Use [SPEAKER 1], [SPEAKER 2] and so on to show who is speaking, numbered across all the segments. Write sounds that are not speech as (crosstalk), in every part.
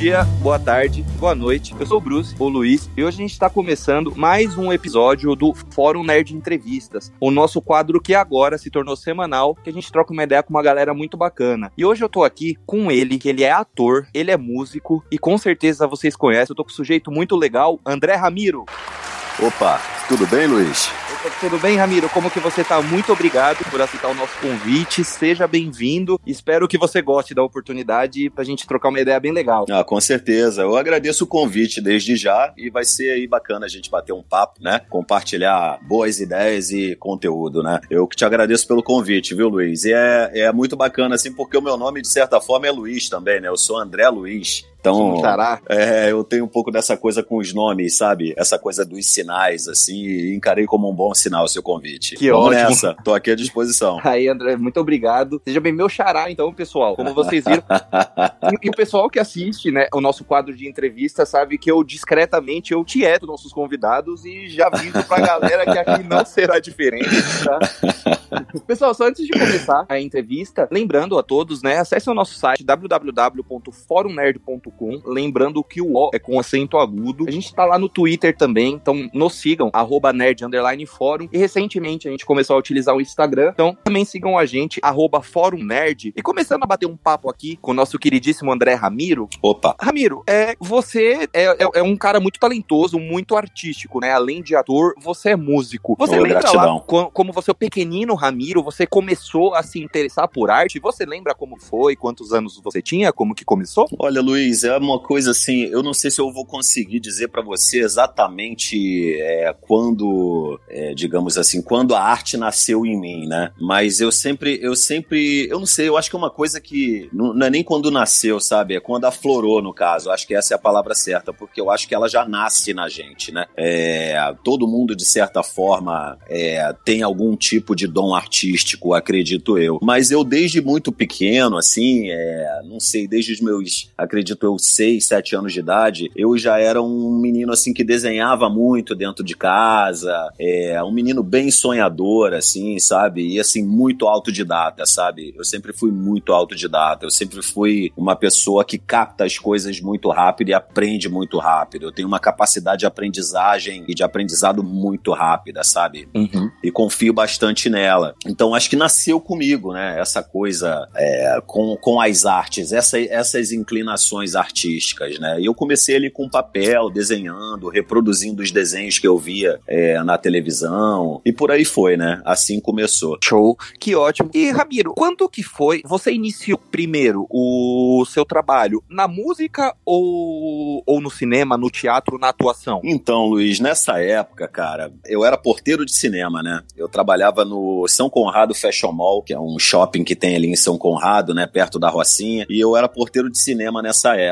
[SPEAKER 1] dia, boa tarde, boa noite. Eu sou o Bruce, o Luiz, e hoje a gente está começando mais um episódio do Fórum Nerd Entrevistas, o nosso quadro que agora se tornou semanal, que a gente troca uma ideia com uma galera muito bacana. E hoje eu tô aqui com ele, que ele é ator, ele é músico, e com certeza vocês conhecem, eu tô com um sujeito muito legal, André Ramiro.
[SPEAKER 2] Opa, tudo bem, Luiz?
[SPEAKER 1] Tudo bem, Ramiro? Como que você tá? Muito obrigado por aceitar o nosso convite. Seja bem-vindo. Espero que você goste da oportunidade pra gente trocar uma ideia bem legal.
[SPEAKER 2] Ah, com certeza. Eu agradeço o convite desde já e vai ser aí bacana a gente bater um papo, né? Compartilhar boas ideias e conteúdo, né? Eu que te agradeço pelo convite, viu, Luiz? E é, é muito bacana, assim, porque o meu nome, de certa forma, é Luiz também, né? Eu sou André Luiz. Então, é, eu tenho um pouco dessa coisa com os nomes, sabe? Essa coisa dos sinais, assim, e encarei como um bom sinal o seu convite.
[SPEAKER 1] Que Vamos ótimo.
[SPEAKER 2] nessa, tô aqui à disposição. (laughs)
[SPEAKER 1] Aí, André, muito obrigado. Seja bem meu xará, então, pessoal. Como vocês viram. (laughs) e, e, o pessoal que assiste, né, o nosso quadro de entrevista sabe que eu discretamente eu tieto nossos convidados e já aviso pra galera que aqui não será diferente, tá? (laughs) pessoal, só antes de começar a entrevista, lembrando a todos, né, acesse o nosso site www.forumnerd.com Lembrando que o O é com acento agudo. A gente tá lá no Twitter também, então nos sigam, arroba nerd underline fórum. E recentemente a gente começou a utilizar o Instagram, então também sigam a gente, arroba fórum nerd. E começando a bater um papo aqui com o nosso queridíssimo André Ramiro.
[SPEAKER 2] Opa!
[SPEAKER 1] Ramiro, é, você é, é, é um cara muito talentoso, muito artístico, né? Além de ator, você é músico. Você
[SPEAKER 2] Ô,
[SPEAKER 1] lembra
[SPEAKER 2] gratidão.
[SPEAKER 1] lá, como, como você, o pequenino Ramiro, você começou a se interessar por arte? Você lembra como foi, quantos anos você tinha, como que começou?
[SPEAKER 2] Olha, Luiz, é uma coisa assim, eu não sei se eu vou conseguir dizer para você exatamente é, quando, é, digamos assim, quando a arte nasceu em mim, né? Mas eu sempre, eu sempre, eu não sei, eu acho que é uma coisa que não, não é nem quando nasceu, sabe? É quando aflorou, no caso. Eu acho que essa é a palavra certa, porque eu acho que ela já nasce na gente, né? É, todo mundo, de certa forma, é, tem algum tipo de dom artístico, acredito eu. Mas eu, desde muito pequeno, assim, é, não sei, desde os meus, acredito eu, seis, sete anos de idade, eu já era um menino assim que desenhava muito dentro de casa, é, um menino bem sonhador, assim, sabe? E assim, muito autodidata, sabe? Eu sempre fui muito autodidata, eu sempre fui uma pessoa que capta as coisas muito rápido e aprende muito rápido. Eu tenho uma capacidade de aprendizagem e de aprendizado muito rápida, sabe?
[SPEAKER 1] Uhum.
[SPEAKER 2] E confio bastante nela. Então acho que nasceu comigo, né? Essa coisa é, com, com as artes, essa, essas inclinações artísticas, né? E eu comecei ali com papel, desenhando, reproduzindo os desenhos que eu via é, na televisão e por aí foi, né? Assim começou.
[SPEAKER 1] Show, que ótimo. E Ramiro, quando que foi? Você iniciou primeiro o seu trabalho na música ou, ou no cinema, no teatro, na atuação?
[SPEAKER 2] Então, Luiz, nessa época, cara, eu era porteiro de cinema, né? Eu trabalhava no São Conrado Fashion Mall, que é um shopping que tem ali em São Conrado, né? Perto da Rocinha. E eu era porteiro de cinema nessa época.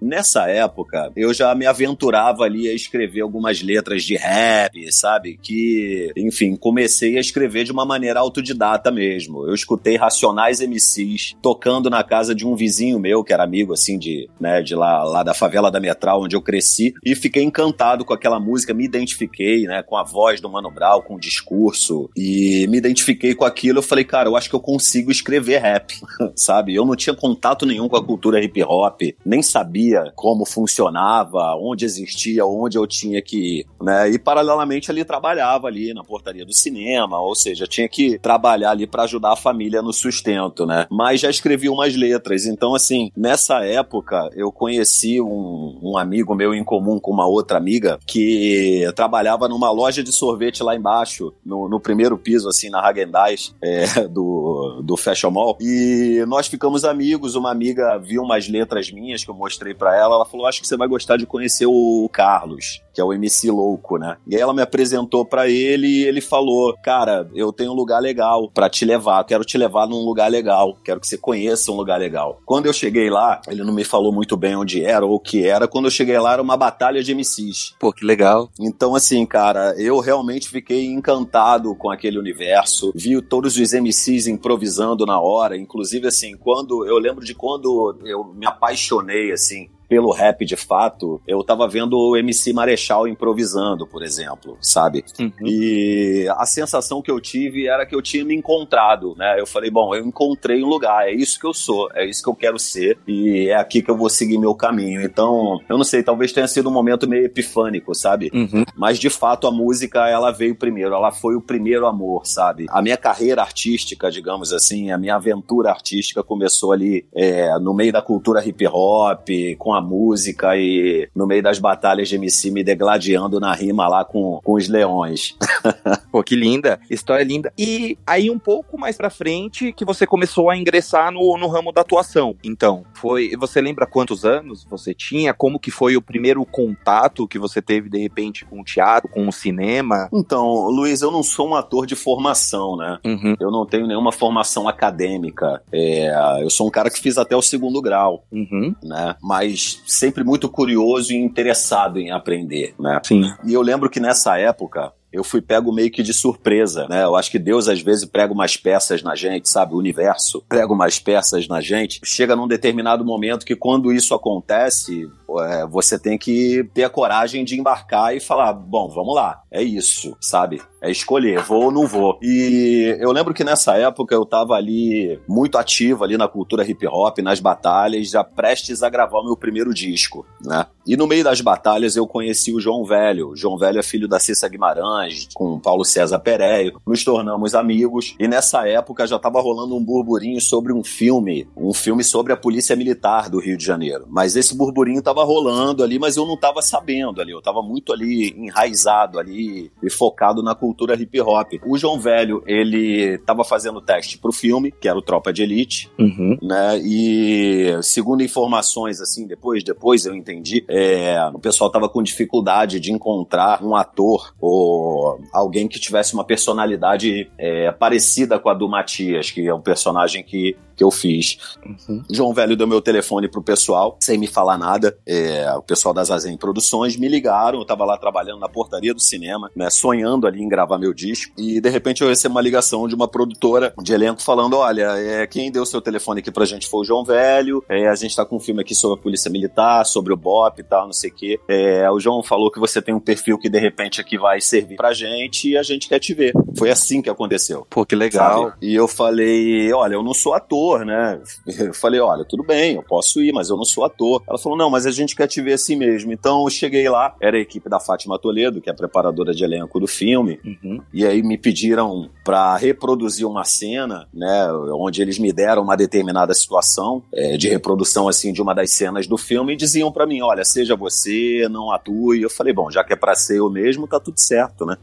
[SPEAKER 2] Nessa época, eu já me aventurava ali a escrever algumas letras de rap, sabe? Que, enfim, comecei a escrever de uma maneira autodidata mesmo. Eu escutei Racionais MCs tocando na casa de um vizinho meu, que era amigo, assim, de, né, de lá, lá da favela da Metral, onde eu cresci, e fiquei encantado com aquela música, me identifiquei, né, com a voz do Mano Brown, com o discurso, e me identifiquei com aquilo. Eu falei, cara, eu acho que eu consigo escrever rap, (laughs) sabe? Eu não tinha contato nenhum com a cultura hip hop, nem sabia como funcionava, onde existia, onde eu tinha que ir, né? E paralelamente ali trabalhava ali na portaria do cinema, ou seja, tinha que trabalhar ali para ajudar a família no sustento, né? Mas já escrevi umas letras, então assim, nessa época eu conheci um, um amigo meu em comum com uma outra amiga que trabalhava numa loja de sorvete lá embaixo, no, no primeiro piso, assim, na Hagendaz é, (laughs) do, do Fashion Mall, e nós ficamos amigos, uma amiga viu umas letras minhas que eu mostrei para ela, ela falou, acho que você vai gostar de conhecer o Carlos, que é o MC louco, né? E aí ela me apresentou para ele e ele falou: Cara, eu tenho um lugar legal para te levar, quero te levar num lugar legal, quero que você conheça um lugar legal. Quando eu cheguei lá, ele não me falou muito bem onde era ou o que era. Quando eu cheguei lá, era uma batalha de MCs.
[SPEAKER 1] Pô, que legal.
[SPEAKER 2] Então, assim, cara, eu realmente fiquei encantado com aquele universo. Vi todos os MCs improvisando na hora. Inclusive, assim, quando eu lembro de quando eu me apaixonei, assim, pelo rap de fato, eu tava vendo o MC Marechal improvisando, por exemplo, sabe? Uhum. E a sensação que eu tive era que eu tinha me encontrado, né? Eu falei, bom, eu encontrei um lugar, é isso que eu sou, é isso que eu quero ser e é aqui que eu vou seguir meu caminho. Então, eu não sei, talvez tenha sido um momento meio epifânico, sabe? Uhum. Mas de fato a música, ela veio primeiro, ela foi o primeiro amor, sabe? A minha carreira artística, digamos assim, a minha aventura artística começou ali é, no meio da cultura hip hop, com a música e no meio das batalhas de MC me degladiando na rima lá com, com os leões. (laughs)
[SPEAKER 1] Pô, que linda, história linda. E aí um pouco mais pra frente que você começou a ingressar no, no ramo da atuação. Então, foi, você lembra quantos anos você tinha? Como que foi o primeiro contato que você teve de repente com o teatro, com o cinema?
[SPEAKER 2] Então, Luiz, eu não sou um ator de formação, né? Uhum. Eu não tenho nenhuma formação acadêmica. É, eu sou um cara que fiz até o segundo grau, uhum. né? Mas sempre muito curioso e interessado em aprender, né? Sim. E eu lembro que nessa época eu fui pego meio que de surpresa, né? Eu acho que Deus às vezes prega umas peças na gente, sabe? O universo prega umas peças na gente. Chega num determinado momento que quando isso acontece, é, você tem que ter a coragem de embarcar e falar: bom, vamos lá, é isso, sabe? É escolher, vou ou não vou. E eu lembro que nessa época eu tava ali muito ativo ali na cultura hip hop, nas batalhas, já prestes a gravar o meu primeiro disco, né? E no meio das batalhas eu conheci o João Velho. O João Velho é filho da Cissa Guimarães, com Paulo César Pereio. Nos tornamos amigos e nessa época já tava rolando um burburinho sobre um filme, um filme sobre a Polícia Militar do Rio de Janeiro. Mas esse burburinho tava rolando ali, mas eu não tava sabendo ali. Eu tava muito ali enraizado ali e focado na cultura hip hop. O João Velho, ele tava fazendo teste pro filme, que era o Tropa de Elite, uhum. né? E segundo informações, assim, depois, depois eu entendi, é, o pessoal tava com dificuldade de encontrar um ator ou alguém que tivesse uma personalidade é, parecida com a do Matias, que é um personagem que que eu fiz. Uhum. João Velho deu meu telefone pro pessoal, sem me falar nada. É, o pessoal das Azen Produções me ligaram, eu tava lá trabalhando na portaria do cinema, né, sonhando ali em gravar meu disco, e de repente eu recebo uma ligação de uma produtora de elenco falando: olha, é, quem deu seu telefone aqui pra gente foi o João Velho, é, a gente tá com um filme aqui sobre a Polícia Militar, sobre o BOP e tal, não sei o quê. É, o João falou que você tem um perfil que de repente aqui vai servir pra gente e a gente quer te ver. Foi assim que aconteceu.
[SPEAKER 1] Pô, que legal.
[SPEAKER 2] Sabe? E eu falei: olha, eu não sou ator ator, né? Eu falei, olha, tudo bem, eu posso ir, mas eu não sou ator. Ela falou, não, mas a gente quer te ver assim mesmo. Então eu cheguei lá, era a equipe da Fátima Toledo, que é a preparadora de elenco do filme, uhum. e aí me pediram para reproduzir uma cena, né, onde eles me deram uma determinada situação é, de reprodução assim de uma das cenas do filme e diziam para mim, olha, seja você, não atue. Eu falei, bom, já que é para ser eu mesmo, tá tudo certo, né?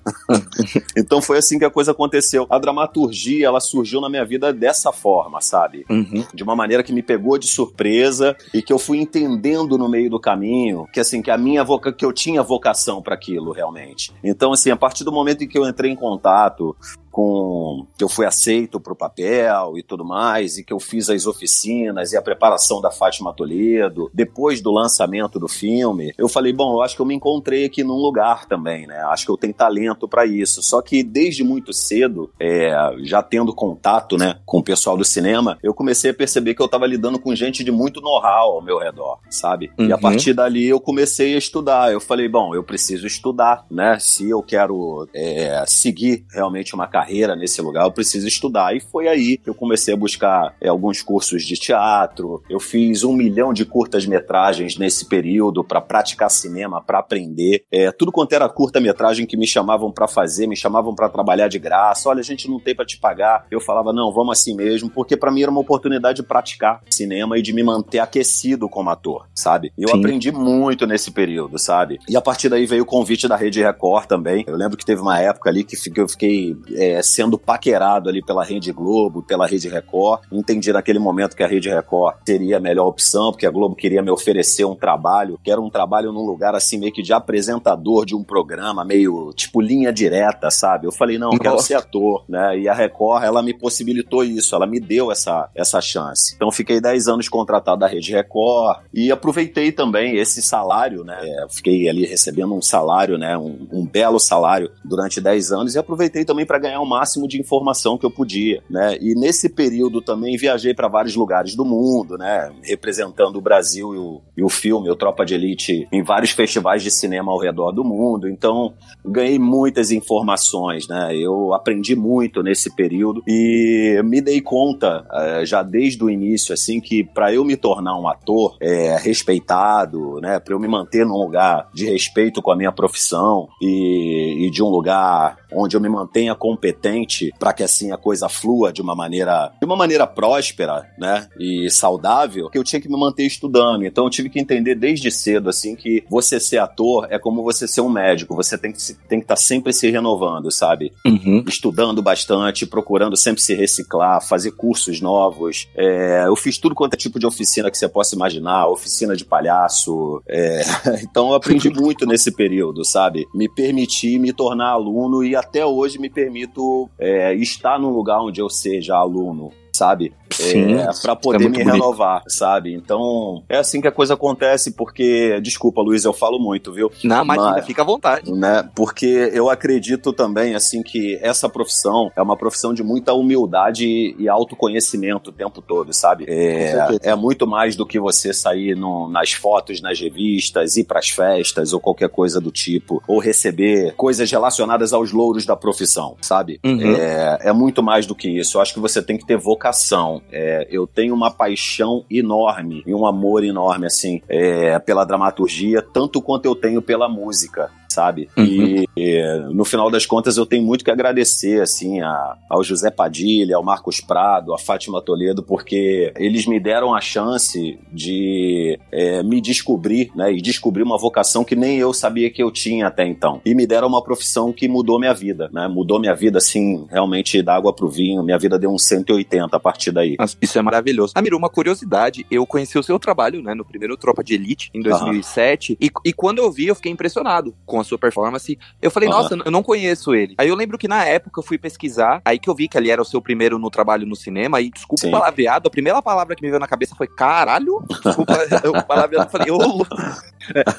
[SPEAKER 2] (laughs) então foi assim que a coisa aconteceu. A dramaturgia, ela surgiu na minha vida dessa forma, sabe? Sabe? Uhum. De uma maneira que me pegou de surpresa e que eu fui entendendo no meio do caminho que assim que a minha voca que eu tinha vocação para aquilo realmente. Então assim, a partir do momento em que eu entrei em contato com que eu fui aceito para o papel e tudo mais, e que eu fiz as oficinas e a preparação da Fátima Toledo, depois do lançamento do filme, eu falei, bom, eu acho que eu me encontrei aqui num lugar também, né? Acho que eu tenho talento para isso. Só que desde muito cedo, é, já tendo contato, né, com o pessoal do cinema, eu comecei a perceber que eu estava lidando com gente de muito know-how ao meu redor, sabe? Uhum. E a uhum. partir dali eu comecei a estudar. Eu falei, bom, eu preciso estudar, né? Se eu quero é, seguir realmente uma carreira carreira nesse lugar, eu preciso estudar. E foi aí que eu comecei a buscar é, alguns cursos de teatro. Eu fiz um milhão de curtas-metragens nesse período para praticar cinema, para aprender. É, tudo quanto era curta-metragem que me chamavam para fazer, me chamavam para trabalhar de graça. Olha, a gente não tem para te pagar. Eu falava, não, vamos assim mesmo, porque para mim era uma oportunidade de praticar cinema e de me manter aquecido como ator, sabe? Eu Sim. aprendi muito nesse período, sabe? E a partir daí veio o convite da Rede Record também. Eu lembro que teve uma época ali que eu fiquei é, sendo paquerado ali pela Rede Globo, pela Rede Record. Entendi naquele momento que a Rede Record seria a melhor opção, porque a Globo queria me oferecer um trabalho, que era um trabalho num lugar assim meio que de apresentador de um programa, meio tipo linha direta, sabe? Eu falei, não, eu quero ser ator, né? E a Record, ela me possibilitou isso, ela me deu essa, essa chance. Então fiquei 10 anos contratado da Rede Record e aproveitei também esse salário, né? É, fiquei ali recebendo um salário, né? Um, um belo salário durante 10 anos e aproveitei também para ganhar o máximo de informação que eu podia, né? E nesse período também viajei para vários lugares do mundo, né? Representando o Brasil e o, e o filme, o Tropa de Elite, em vários festivais de cinema ao redor do mundo. Então, ganhei muitas informações, né? Eu aprendi muito nesse período e me dei conta, uh, já desde o início, assim, que para eu me tornar um ator é, respeitado, né? Para eu me manter num lugar de respeito com a minha profissão e, e de um lugar onde eu me mantenha competente para que assim a coisa flua de uma maneira de uma maneira próspera, né, e saudável, que eu tinha que me manter estudando. Então eu tive que entender desde cedo assim que você ser ator é como você ser um médico, você tem que tem que estar tá sempre se renovando, sabe? Uhum. Estudando bastante, procurando sempre se reciclar, fazer cursos novos. É, eu fiz tudo quanto é tipo de oficina que você possa imaginar, oficina de palhaço. É, (laughs) então eu aprendi (laughs) muito nesse período, sabe? Me permiti me tornar aluno e até hoje me permito é, estar num lugar onde eu seja aluno sabe? Sim, é, para poder é me bonito. renovar, sabe? Então, é assim que a coisa acontece, porque, desculpa, Luiz, eu falo muito, viu?
[SPEAKER 1] Não, mas, mas fica à vontade.
[SPEAKER 2] Né? Porque eu acredito também, assim, que essa profissão é uma profissão de muita humildade e autoconhecimento o tempo todo, sabe? É, é muito mais do que você sair no, nas fotos, nas revistas, ir pras festas ou qualquer coisa do tipo, ou receber coisas relacionadas aos louros da profissão, sabe? Uhum. É, é muito mais do que isso. Eu acho que você tem que ter vocação é, eu tenho uma paixão enorme e um amor enorme, assim, é, pela dramaturgia, tanto quanto eu tenho pela música sabe? Uhum. E, e, no final das contas eu tenho muito que agradecer assim a, ao José Padilha, ao Marcos Prado, a Fátima Toledo, porque eles me deram a chance de é, me descobrir, né? E descobrir uma vocação que nem eu sabia que eu tinha até então. E me deram uma profissão que mudou minha vida, né? Mudou minha vida assim, realmente da água pro vinho. Minha vida deu uns 180 a partir daí.
[SPEAKER 1] Isso é maravilhoso. Amiro, uma curiosidade, eu conheci o seu trabalho, né, no primeiro Tropa de Elite em 2007, uhum. e, e quando eu vi, eu fiquei impressionado com a sua performance. Eu falei, uhum. nossa, eu não conheço ele. Aí eu lembro que na época eu fui pesquisar, aí que eu vi que ele era o seu primeiro no trabalho no cinema, e desculpa Sim. o palavreado, a primeira palavra que me veio na cabeça foi caralho. Desculpa (laughs) o palavreado, eu falei, ô,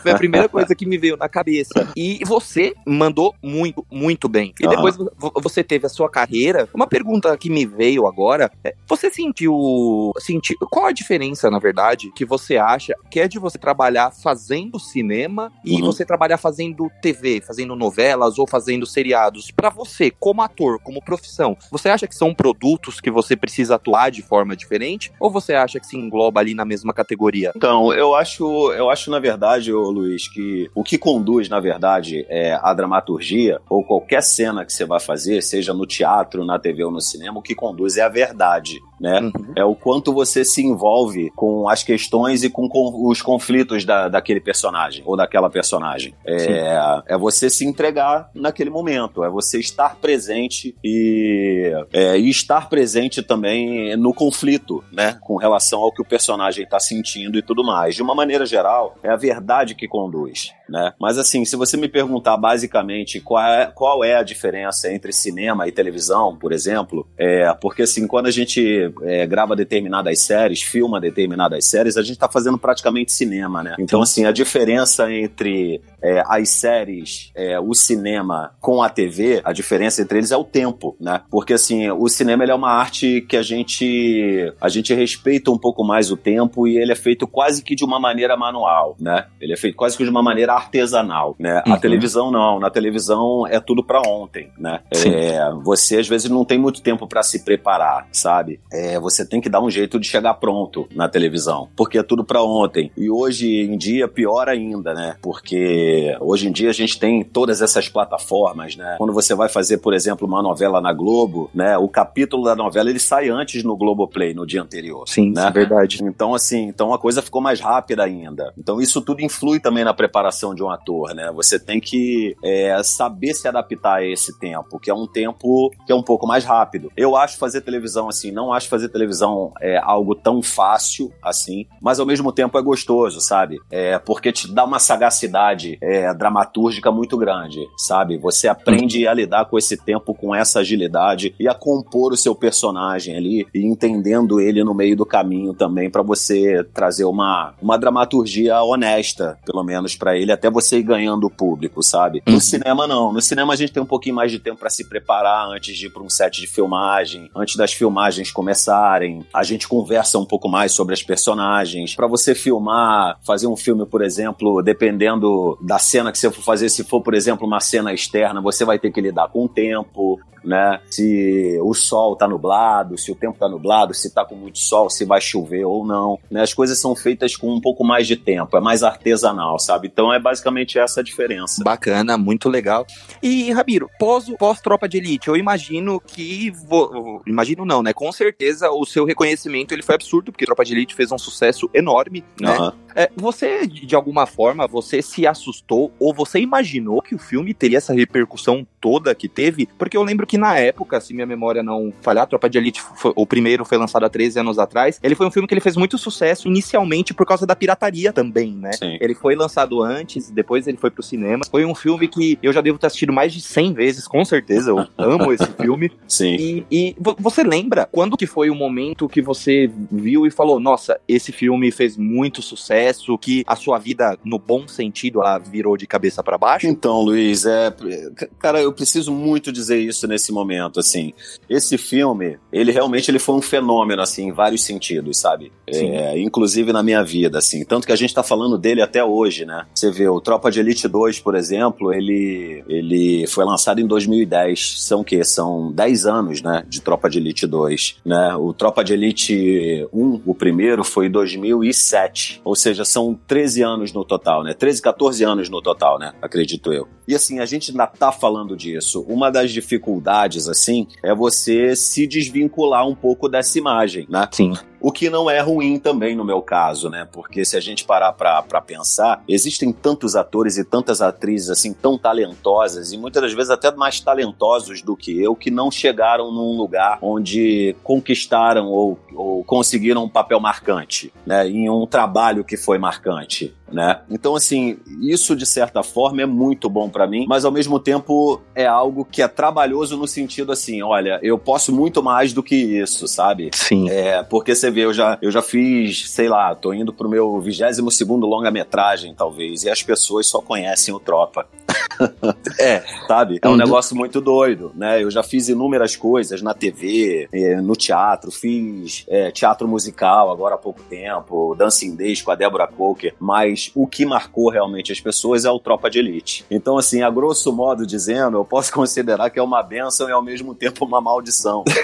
[SPEAKER 1] foi a primeira coisa que me veio na cabeça. E você mandou muito, muito bem. E uhum. depois você teve a sua carreira. Uma pergunta que me veio agora, é, você sentiu, sentiu, qual a diferença, na verdade, que você acha que é de você trabalhar fazendo cinema e uhum. você trabalhar fazendo TV, fazendo novelas ou fazendo seriados, para você, como ator, como profissão, você acha que são produtos que você precisa atuar de forma diferente? Ou você acha que se engloba ali na mesma categoria?
[SPEAKER 2] Então, eu acho, eu acho na verdade, ô, Luiz, que o que conduz, na verdade, é a dramaturgia ou qualquer cena que você vai fazer, seja no teatro, na TV ou no cinema, o que conduz é a verdade né? Uhum. É o quanto você se envolve com as questões e com, com os conflitos da, daquele personagem ou daquela personagem. É, é você se entregar naquele momento, é você estar presente e, é, e estar presente também no conflito, né? Com relação ao que o personagem está sentindo e tudo mais. De uma maneira geral, é a verdade que conduz né? Mas assim, se você me perguntar basicamente qual é, qual é a diferença entre cinema e televisão, por exemplo, é porque assim, quando a gente é, grava determinadas séries, filma determinadas séries, a gente está fazendo praticamente cinema, né? Então assim, a diferença entre é, as séries, é, o cinema com a TV, a diferença entre eles é o tempo, né? Porque assim, o cinema é uma arte que a gente a gente respeita um pouco mais o tempo e ele é feito quase que de uma maneira manual, né? Ele é feito quase que de uma maneira artesanal, né? Uhum. A televisão não, na televisão é tudo para ontem, né? É, você às vezes não tem muito tempo para se preparar, sabe? É, você tem que dar um jeito de chegar pronto na televisão, porque é tudo para ontem. E hoje em dia pior ainda, né? Porque hoje em dia a gente tem todas essas plataformas, né? Quando você vai fazer, por exemplo, uma novela na Globo, né? O capítulo da novela ele sai antes no Globoplay no dia anterior.
[SPEAKER 1] Sim,
[SPEAKER 2] né?
[SPEAKER 1] é verdade.
[SPEAKER 2] Então assim, então a coisa ficou mais rápida ainda. Então isso tudo influi também na preparação de um ator, né? Você tem que é, saber se adaptar a esse tempo, que é um tempo que é um pouco mais rápido. Eu acho fazer televisão assim, não acho acho fazer televisão é algo tão fácil assim, mas ao mesmo tempo é gostoso, sabe? É porque te dá uma sagacidade é, dramatúrgica muito grande, sabe? Você aprende a lidar com esse tempo com essa agilidade e a compor o seu personagem ali e entendendo ele no meio do caminho também para você trazer uma, uma dramaturgia honesta, pelo menos para ele, até você ir ganhando o público, sabe? No uhum. cinema não, no cinema a gente tem um pouquinho mais de tempo para se preparar antes de ir para um set de filmagem, antes das filmagens começarem, a gente conversa um pouco mais sobre as personagens. Para você filmar, fazer um filme, por exemplo, dependendo da cena que você for fazer, se for, por exemplo, uma cena externa, você vai ter que lidar com o tempo, né? Se o sol tá nublado, se o tempo tá nublado, se tá com muito sol, se vai chover ou não, né? As coisas são feitas com um pouco mais de tempo, é mais artesanal, sabe? Então é basicamente essa a diferença.
[SPEAKER 1] Bacana, muito legal. E, Rabiro, pós, pós Tropa de Elite, eu imagino que imagino não, né? Com certeza o seu reconhecimento ele foi absurdo, porque Tropa de Elite fez um sucesso enorme, né? Uhum. É, você, de alguma forma, você se assustou ou você imaginou que o filme teria essa repercussão toda que teve? Porque eu lembro que na época, se minha memória não falhar, Tropa de Elite, foi, o primeiro foi lançado há 13 anos atrás, ele foi um filme que ele fez muito sucesso inicialmente por causa da pirataria também, né? Sim. Ele foi lançado antes, depois ele foi pro cinema. Foi um filme que eu já devo ter assistido mais de 100 vezes, com certeza. Eu (laughs) amo esse filme.
[SPEAKER 2] Sim.
[SPEAKER 1] E, e você lembra quando que foi o momento que você viu e falou, nossa, esse filme fez muito sucesso? que a sua vida, no bom sentido, ela virou de cabeça para baixo?
[SPEAKER 2] Então, Luiz, é, cara, eu preciso muito dizer isso nesse momento, assim. Esse filme, ele realmente ele foi um fenômeno, assim, em vários sentidos, sabe? É, inclusive na minha vida, assim. Tanto que a gente tá falando dele até hoje, né? Você vê, o Tropa de Elite 2, por exemplo, ele, ele foi lançado em 2010. São o quê? São 10 anos, né? De Tropa de Elite 2, né? O Tropa de Elite 1, o primeiro, foi em 2007. Ou seja, são 13 anos no total, né? 13, 14 anos no total, né? Acredito eu. E assim, a gente ainda tá falando disso. Uma das dificuldades, assim, é você se desvincular um pouco dessa imagem, né?
[SPEAKER 1] Sim.
[SPEAKER 2] O que não é ruim também no meu caso, né? Porque se a gente parar pra, pra pensar, existem tantos atores e tantas atrizes, assim, tão talentosas e muitas das vezes até mais talentosos do que eu, que não chegaram num lugar onde conquistaram ou, ou conseguiram um papel marcante, né? Em um trabalho que foi marcante né? Então, assim, isso de certa forma é muito bom para mim, mas ao mesmo tempo é algo que é trabalhoso no sentido assim, olha, eu posso muito mais do que isso, sabe?
[SPEAKER 1] Sim.
[SPEAKER 2] É, porque você vê, eu já, eu já fiz, sei lá, tô indo pro meu 22 segundo longa-metragem, talvez, e as pessoas só conhecem o Tropa. é, (laughs) sabe? É um uhum. negócio muito doido, né? Eu já fiz inúmeras coisas na TV, é, no teatro, fiz é, teatro musical agora há pouco tempo, Dancing Days com a Débora Coker, mas o que marcou realmente as pessoas é o Tropa de Elite. Então, assim, a grosso modo dizendo, eu posso (laughs) considerar que é uma benção e ao mesmo tempo uma maldição. (laughs)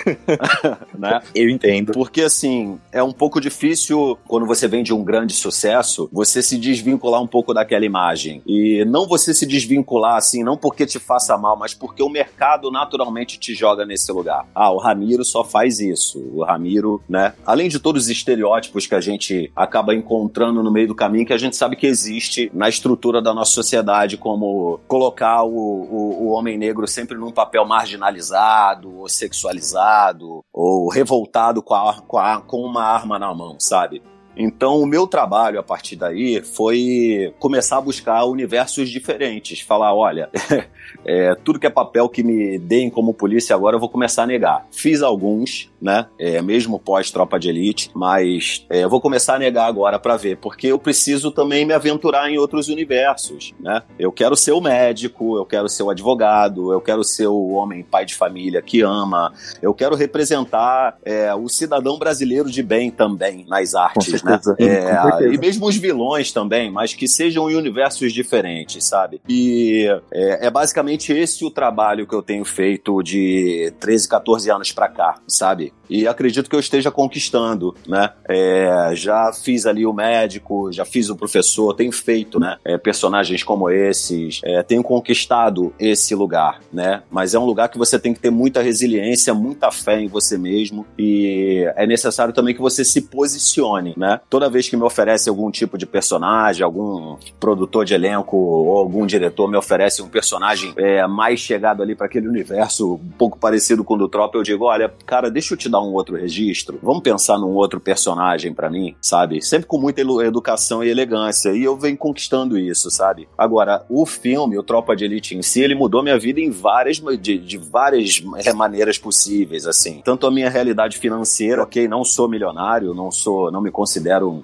[SPEAKER 2] (laughs)
[SPEAKER 1] né? Eu entendo.
[SPEAKER 2] Porque, assim, é um pouco difícil quando você vem de um grande sucesso, você se desvincular um pouco daquela imagem. E não você se desvincular, assim, não porque te faça mal, mas porque o mercado naturalmente te joga nesse lugar. Ah, o Ramiro só faz isso. O Ramiro, né? Além de todos os estereótipos que a gente acaba encontrando no meio do caminho, que a gente sabe que existe na estrutura da nossa sociedade, como colocar o, o, o homem negro sempre num papel marginalizado, ou sexualizado, ou revoltado com, a, com, a, com uma arma na mão, sabe? Então, o meu trabalho a partir daí foi começar a buscar universos diferentes. Falar: olha, (laughs) é, tudo que é papel que me deem como polícia agora eu vou começar a negar. Fiz alguns, né? É, mesmo pós-tropa de elite, mas é, eu vou começar a negar agora para ver, porque eu preciso também me aventurar em outros universos, né? Eu quero ser o médico, eu quero ser o advogado, eu quero ser o homem pai de família que ama, eu quero representar é, o cidadão brasileiro de bem também nas artes, né? É, e mesmo os vilões também, mas que sejam em universos diferentes, sabe? E é, é basicamente esse o trabalho que eu tenho feito de 13, 14 anos pra cá, sabe? E acredito que eu esteja conquistando, né? É, já fiz ali o médico, já fiz o professor, tenho feito, né? É, personagens como esses, é, tenho conquistado esse lugar, né? Mas é um lugar que você tem que ter muita resiliência, muita fé em você mesmo e é necessário também que você se posicione, né? Né? Toda vez que me oferece algum tipo de personagem, algum produtor de elenco ou algum diretor me oferece um personagem é, mais chegado ali para aquele universo um pouco parecido com o do Tropa, eu digo, olha, cara, deixa eu te dar um outro registro. Vamos pensar num outro personagem para mim, sabe? Sempre com muita educação e elegância. E eu venho conquistando isso, sabe? Agora, o filme, o Tropa de Elite em si, ele mudou minha vida em várias, de, de várias é, maneiras possíveis, assim. Tanto a minha realidade financeira, ok, não sou milionário, não sou, não me considero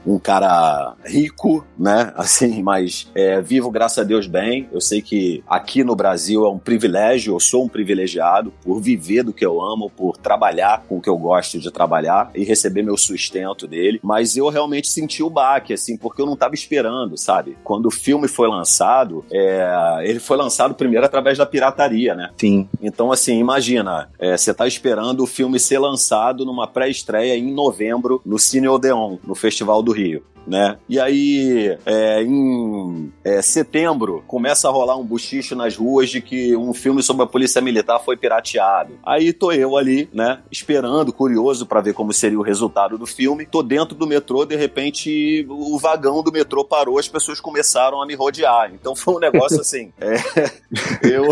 [SPEAKER 2] um, cara rico, né? (laughs) Assim, mas é, vivo, graças a Deus, bem. Eu sei que aqui no Brasil é um privilégio, eu sou um privilegiado por viver do que eu amo, por trabalhar com o que eu gosto de trabalhar e receber meu sustento dele. Mas eu realmente senti o baque, assim, porque eu não estava esperando, sabe? Quando o filme foi lançado, é, ele foi lançado primeiro através da pirataria, né?
[SPEAKER 1] Sim.
[SPEAKER 2] Então, assim, imagina, é, você tá esperando o filme ser lançado numa pré-estreia em novembro no Cine Odeon, no Festival do Rio né? E aí, é, em é, setembro, começa a rolar um buchicho nas ruas de que um filme sobre a polícia militar foi pirateado. Aí tô eu ali, né? Esperando, curioso para ver como seria o resultado do filme. Tô dentro do metrô, de repente o vagão do metrô parou, as pessoas começaram a me rodear. Então foi um negócio (laughs) assim. É, eu,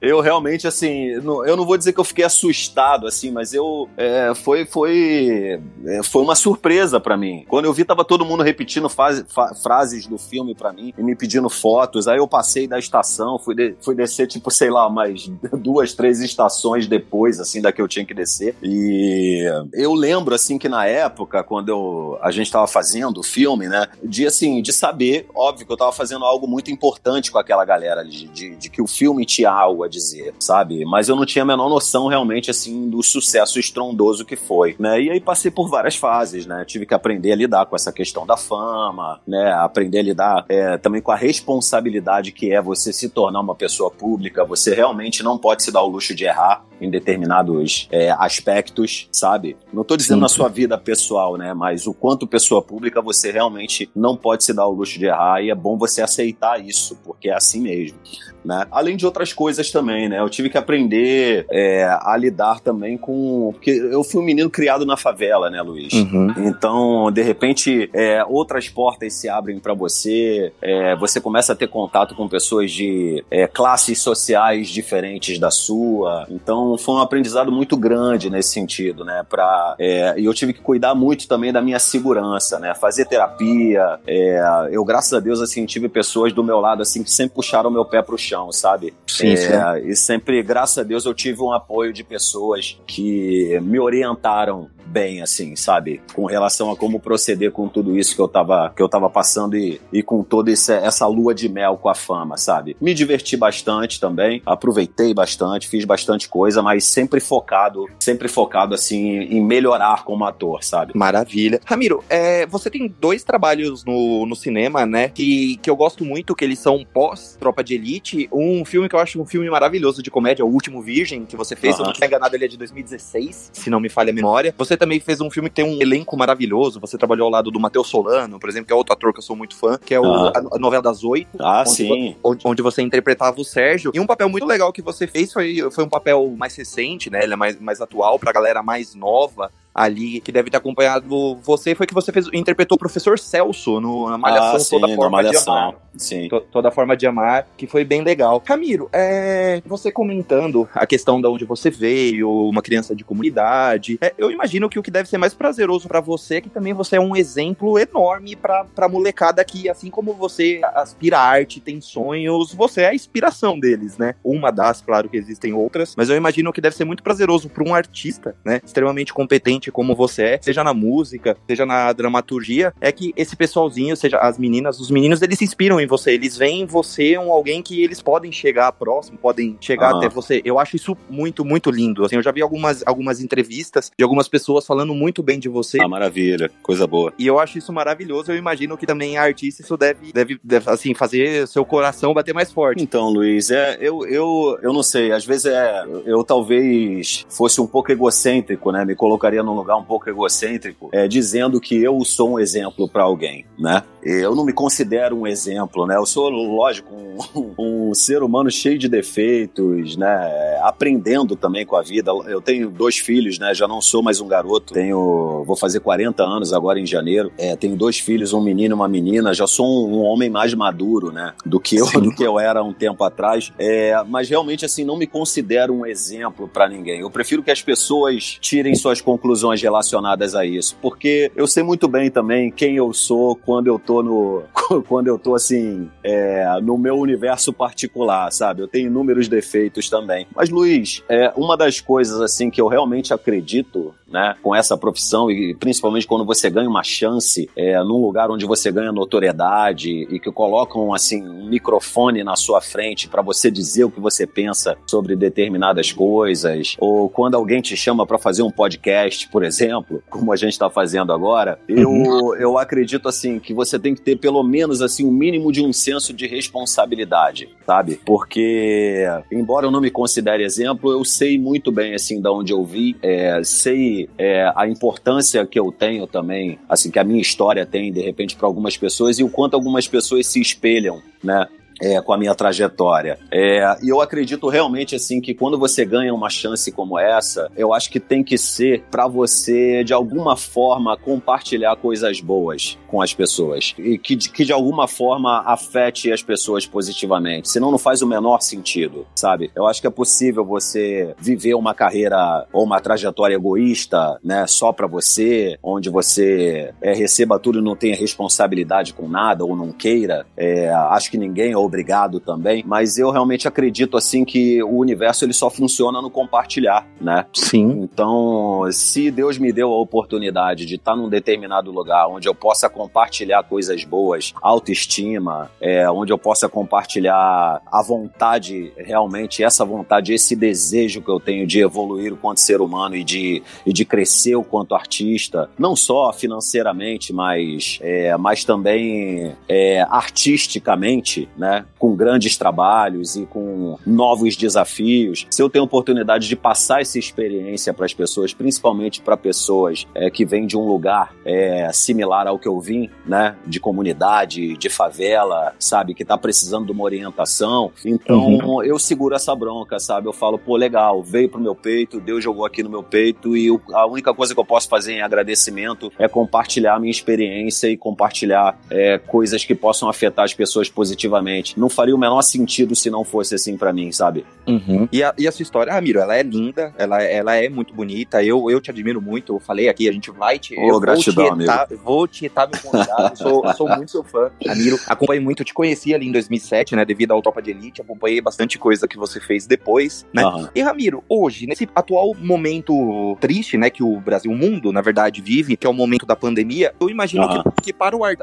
[SPEAKER 2] eu realmente, assim, eu não vou dizer que eu fiquei assustado, assim, mas eu. É, foi, foi, é, foi uma surpresa para mim. Quando eu vi, tava todo mundo repetindo fa, frases do filme para mim e me pedindo fotos. Aí eu passei da estação, fui, de, fui descer, tipo, sei lá, mais (laughs) duas, três estações depois, assim, da que eu tinha que descer. E eu lembro, assim, que na época, quando eu, a gente tava fazendo o filme, né, de, assim, de saber, óbvio que eu tava fazendo algo muito importante com aquela galera ali, de, de que o filme tinha algo a dizer, sabe? Mas eu não tinha a menor noção, realmente, assim, do sucesso estrondoso que foi, né? E aí passei por várias fases, né? Tive que aprender a lidar com essa questão da fama, né? Aprender a lidar é, também com a responsabilidade que é você se tornar uma pessoa pública. Você realmente não pode se dar o luxo de errar em determinados é, aspectos, sabe? Não tô dizendo Sim. na sua vida pessoal, né? Mas o quanto pessoa pública você realmente não pode se dar o luxo de errar e é bom você aceitar isso, porque é assim mesmo né? Além de outras coisas também, né? Eu tive que aprender é, a lidar também com. Porque eu fui um menino criado na favela, né, Luiz? Uhum. Então, de repente, é, outras portas se abrem para você, é, você começa a ter contato com pessoas de é, classes sociais diferentes da sua. Então, foi um aprendizado muito grande nesse sentido, né? Pra, é, e eu tive que cuidar muito também da minha segurança, né? Fazer terapia. É, eu, graças a Deus, assim, tive pessoas do meu lado assim que sempre puxaram meu pé pro chão chão, sabe?
[SPEAKER 1] Sim, é, sim.
[SPEAKER 2] E sempre, graças a Deus, eu tive um apoio de pessoas que me orientaram bem, assim, sabe? Com relação a como proceder com tudo isso que eu tava, que eu tava passando e, e com toda essa, essa lua de mel com a fama, sabe? Me diverti bastante também, aproveitei bastante, fiz bastante coisa, mas sempre focado, sempre focado, assim, em melhorar como ator, sabe?
[SPEAKER 1] Maravilha. Ramiro, é, você tem dois trabalhos no, no cinema, né? Que, que eu gosto muito, que eles são pós-Tropa de Elite. Um filme que eu acho um filme maravilhoso de comédia, O Último Virgem, que você fez, uhum. se eu não estiver enganado, ele é de 2016, se não me falha a memória. Você também fez um filme que tem um elenco maravilhoso. Você trabalhou ao lado do Matheus Solano, por exemplo, que é outro ator que eu sou muito fã, que é o, ah. a, a, novela das oito.
[SPEAKER 2] Ah, onde, sim.
[SPEAKER 1] Onde, onde, você interpretava o Sérgio. E um papel muito legal que você fez foi, foi um papel mais recente, né? Ele é mais, mais atual pra galera mais nova ali que deve ter acompanhado você foi que você fez, interpretou o professor Celso no, na Malhação
[SPEAKER 2] ah, sim, Toda Forma malhação, de Amar.
[SPEAKER 1] Sim. To, toda Forma de Amar, que foi bem legal. Camilo, é, você comentando a questão de onde você veio, uma criança de comunidade, é, eu imagino que o que deve ser mais prazeroso para você é que também você é um exemplo enorme pra, pra molecada que, assim como você aspira à arte, tem sonhos, você é a inspiração deles, né? Uma das, claro que existem outras, mas eu imagino que deve ser muito prazeroso para um artista, né? Extremamente competente como você é, seja na música, seja na dramaturgia, é que esse pessoalzinho, seja as meninas, os meninos, eles se inspiram em você, eles veem em você um alguém que eles podem chegar próximo, podem chegar ah. até você. Eu acho isso muito, muito lindo. Assim, eu já vi algumas, algumas entrevistas de algumas pessoas falando muito bem de você.
[SPEAKER 2] Ah, maravilha, coisa boa.
[SPEAKER 1] E eu acho isso maravilhoso. Eu imagino que também a artista isso deve, deve, deve assim, fazer seu coração bater mais forte.
[SPEAKER 2] Então, Luiz, é, eu, eu, eu não sei, às vezes é, eu talvez fosse um pouco egocêntrico, né? Me colocaria no num lugar um pouco egocêntrico, é, dizendo que eu sou um exemplo para alguém, né? Eu não me considero um exemplo, né? Eu sou, lógico, um, (laughs) um, ser humano cheio de defeitos, né? Aprendendo também com a vida. Eu tenho dois filhos, né? Já não sou mais um garoto. Tenho, vou fazer 40 anos agora em janeiro. É, tenho dois filhos, um menino e uma menina. Já sou um, um homem mais maduro, né? Do que eu, (laughs) do que eu era um tempo atrás. É, mas realmente, assim, não me considero um exemplo para ninguém. Eu prefiro que as pessoas tirem suas conclusões relacionadas a isso, porque eu sei muito bem também quem eu sou quando eu tô no. (laughs) quando eu tô assim, é, no meu universo particular, sabe? Eu tenho inúmeros defeitos também. Mas, Luiz, é, uma das coisas assim que eu realmente acredito né, com essa profissão e principalmente quando você ganha uma chance é, num lugar onde você ganha notoriedade e que colocam assim um microfone na sua frente para você dizer o que você pensa sobre determinadas coisas ou quando alguém te chama para fazer um podcast, por exemplo, como a gente está fazendo agora, eu, uhum. eu acredito assim que você tem que ter pelo menos assim um mínimo de um senso de responsabilidade, sabe? Porque embora eu não me considere exemplo, eu sei muito bem assim da onde eu vi, é, sei é, a importância que eu tenho também, assim que a minha história tem de repente para algumas pessoas e o quanto algumas pessoas se espelham, né? É, com a minha trajetória. É, e eu acredito realmente assim que quando você ganha uma chance como essa, eu acho que tem que ser para você de alguma forma compartilhar coisas boas com as pessoas e que, que de alguma forma afete as pessoas positivamente. Senão não faz o menor sentido, sabe? Eu acho que é possível você viver uma carreira ou uma trajetória egoísta, né, só para você, onde você é, receba tudo e não tenha responsabilidade com nada ou não queira. É, acho que ninguém ou obrigado também, mas eu realmente acredito assim que o universo ele só funciona no compartilhar, né?
[SPEAKER 1] Sim.
[SPEAKER 2] Então, se Deus me deu a oportunidade de estar num determinado lugar onde eu possa compartilhar coisas boas, autoestima, é, onde eu possa compartilhar a vontade, realmente essa vontade, esse desejo que eu tenho de evoluir quanto ser humano e de, e de crescer o quanto artista, não só financeiramente, mas, é, mas também é, artisticamente, né? Com grandes trabalhos e com novos desafios. Se eu tenho oportunidade de passar essa experiência para as pessoas, principalmente para pessoas é, que vêm de um lugar é, similar ao que eu vim, né? De comunidade, de favela, sabe? Que está precisando de uma orientação. Então uhum. eu seguro essa bronca, sabe? Eu falo, pô, legal, veio pro meu peito, Deus jogou aqui no meu peito e eu, a única coisa que eu posso fazer em agradecimento é compartilhar minha experiência e compartilhar é, coisas que possam afetar as pessoas positivamente não faria o menor sentido se não fosse assim para mim, sabe?
[SPEAKER 1] Uhum. E, a, e a sua história, ah, Miro, ela é linda, ela, ela é muito bonita, eu, eu te admiro muito, eu falei aqui, a gente vai te...
[SPEAKER 2] Oh, gratidão, vou te etar,
[SPEAKER 1] amigo. Vou te etar meu convidado, sou, sou muito seu fã, Amiro, acompanhei muito, te conheci ali em 2007, né, devido ao Tropa de Elite, acompanhei bastante coisa que você fez depois, né? Uhum. E Ramiro, hoje, nesse atual momento triste, né, que o Brasil, o mundo, na verdade, vive, que é o momento da pandemia, eu imagino uhum. que, que para o Ar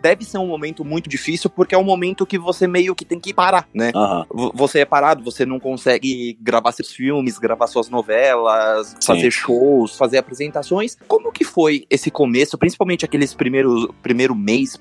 [SPEAKER 1] deve ser um momento muito difícil, porque é um momento que você meio que tem que parar, né? Uhum. Você é parado, você não consegue gravar seus filmes, gravar suas novelas, Sim. fazer shows, fazer apresentações. Como que foi esse começo, principalmente aqueles primeiros primeiro mês,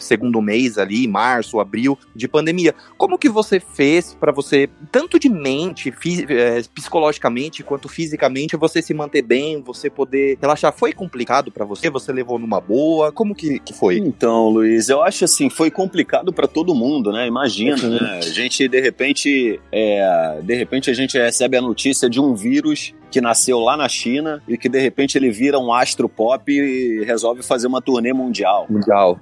[SPEAKER 1] segundo mês ali, março, abril de pandemia? Como que você fez para você, tanto de mente, é, psicologicamente, quanto fisicamente, você se manter bem, você poder relaxar? Foi complicado para você? Você levou numa boa? Como que, que foi?
[SPEAKER 2] Então, Luiz, eu acho assim, foi complicado para todo mundo, né? Imagina, né? A gente, de repente, é, de repente a gente recebe a notícia de um vírus que nasceu lá na China e que de repente ele vira um astro pop e resolve fazer uma turnê mundial.
[SPEAKER 1] Mundial.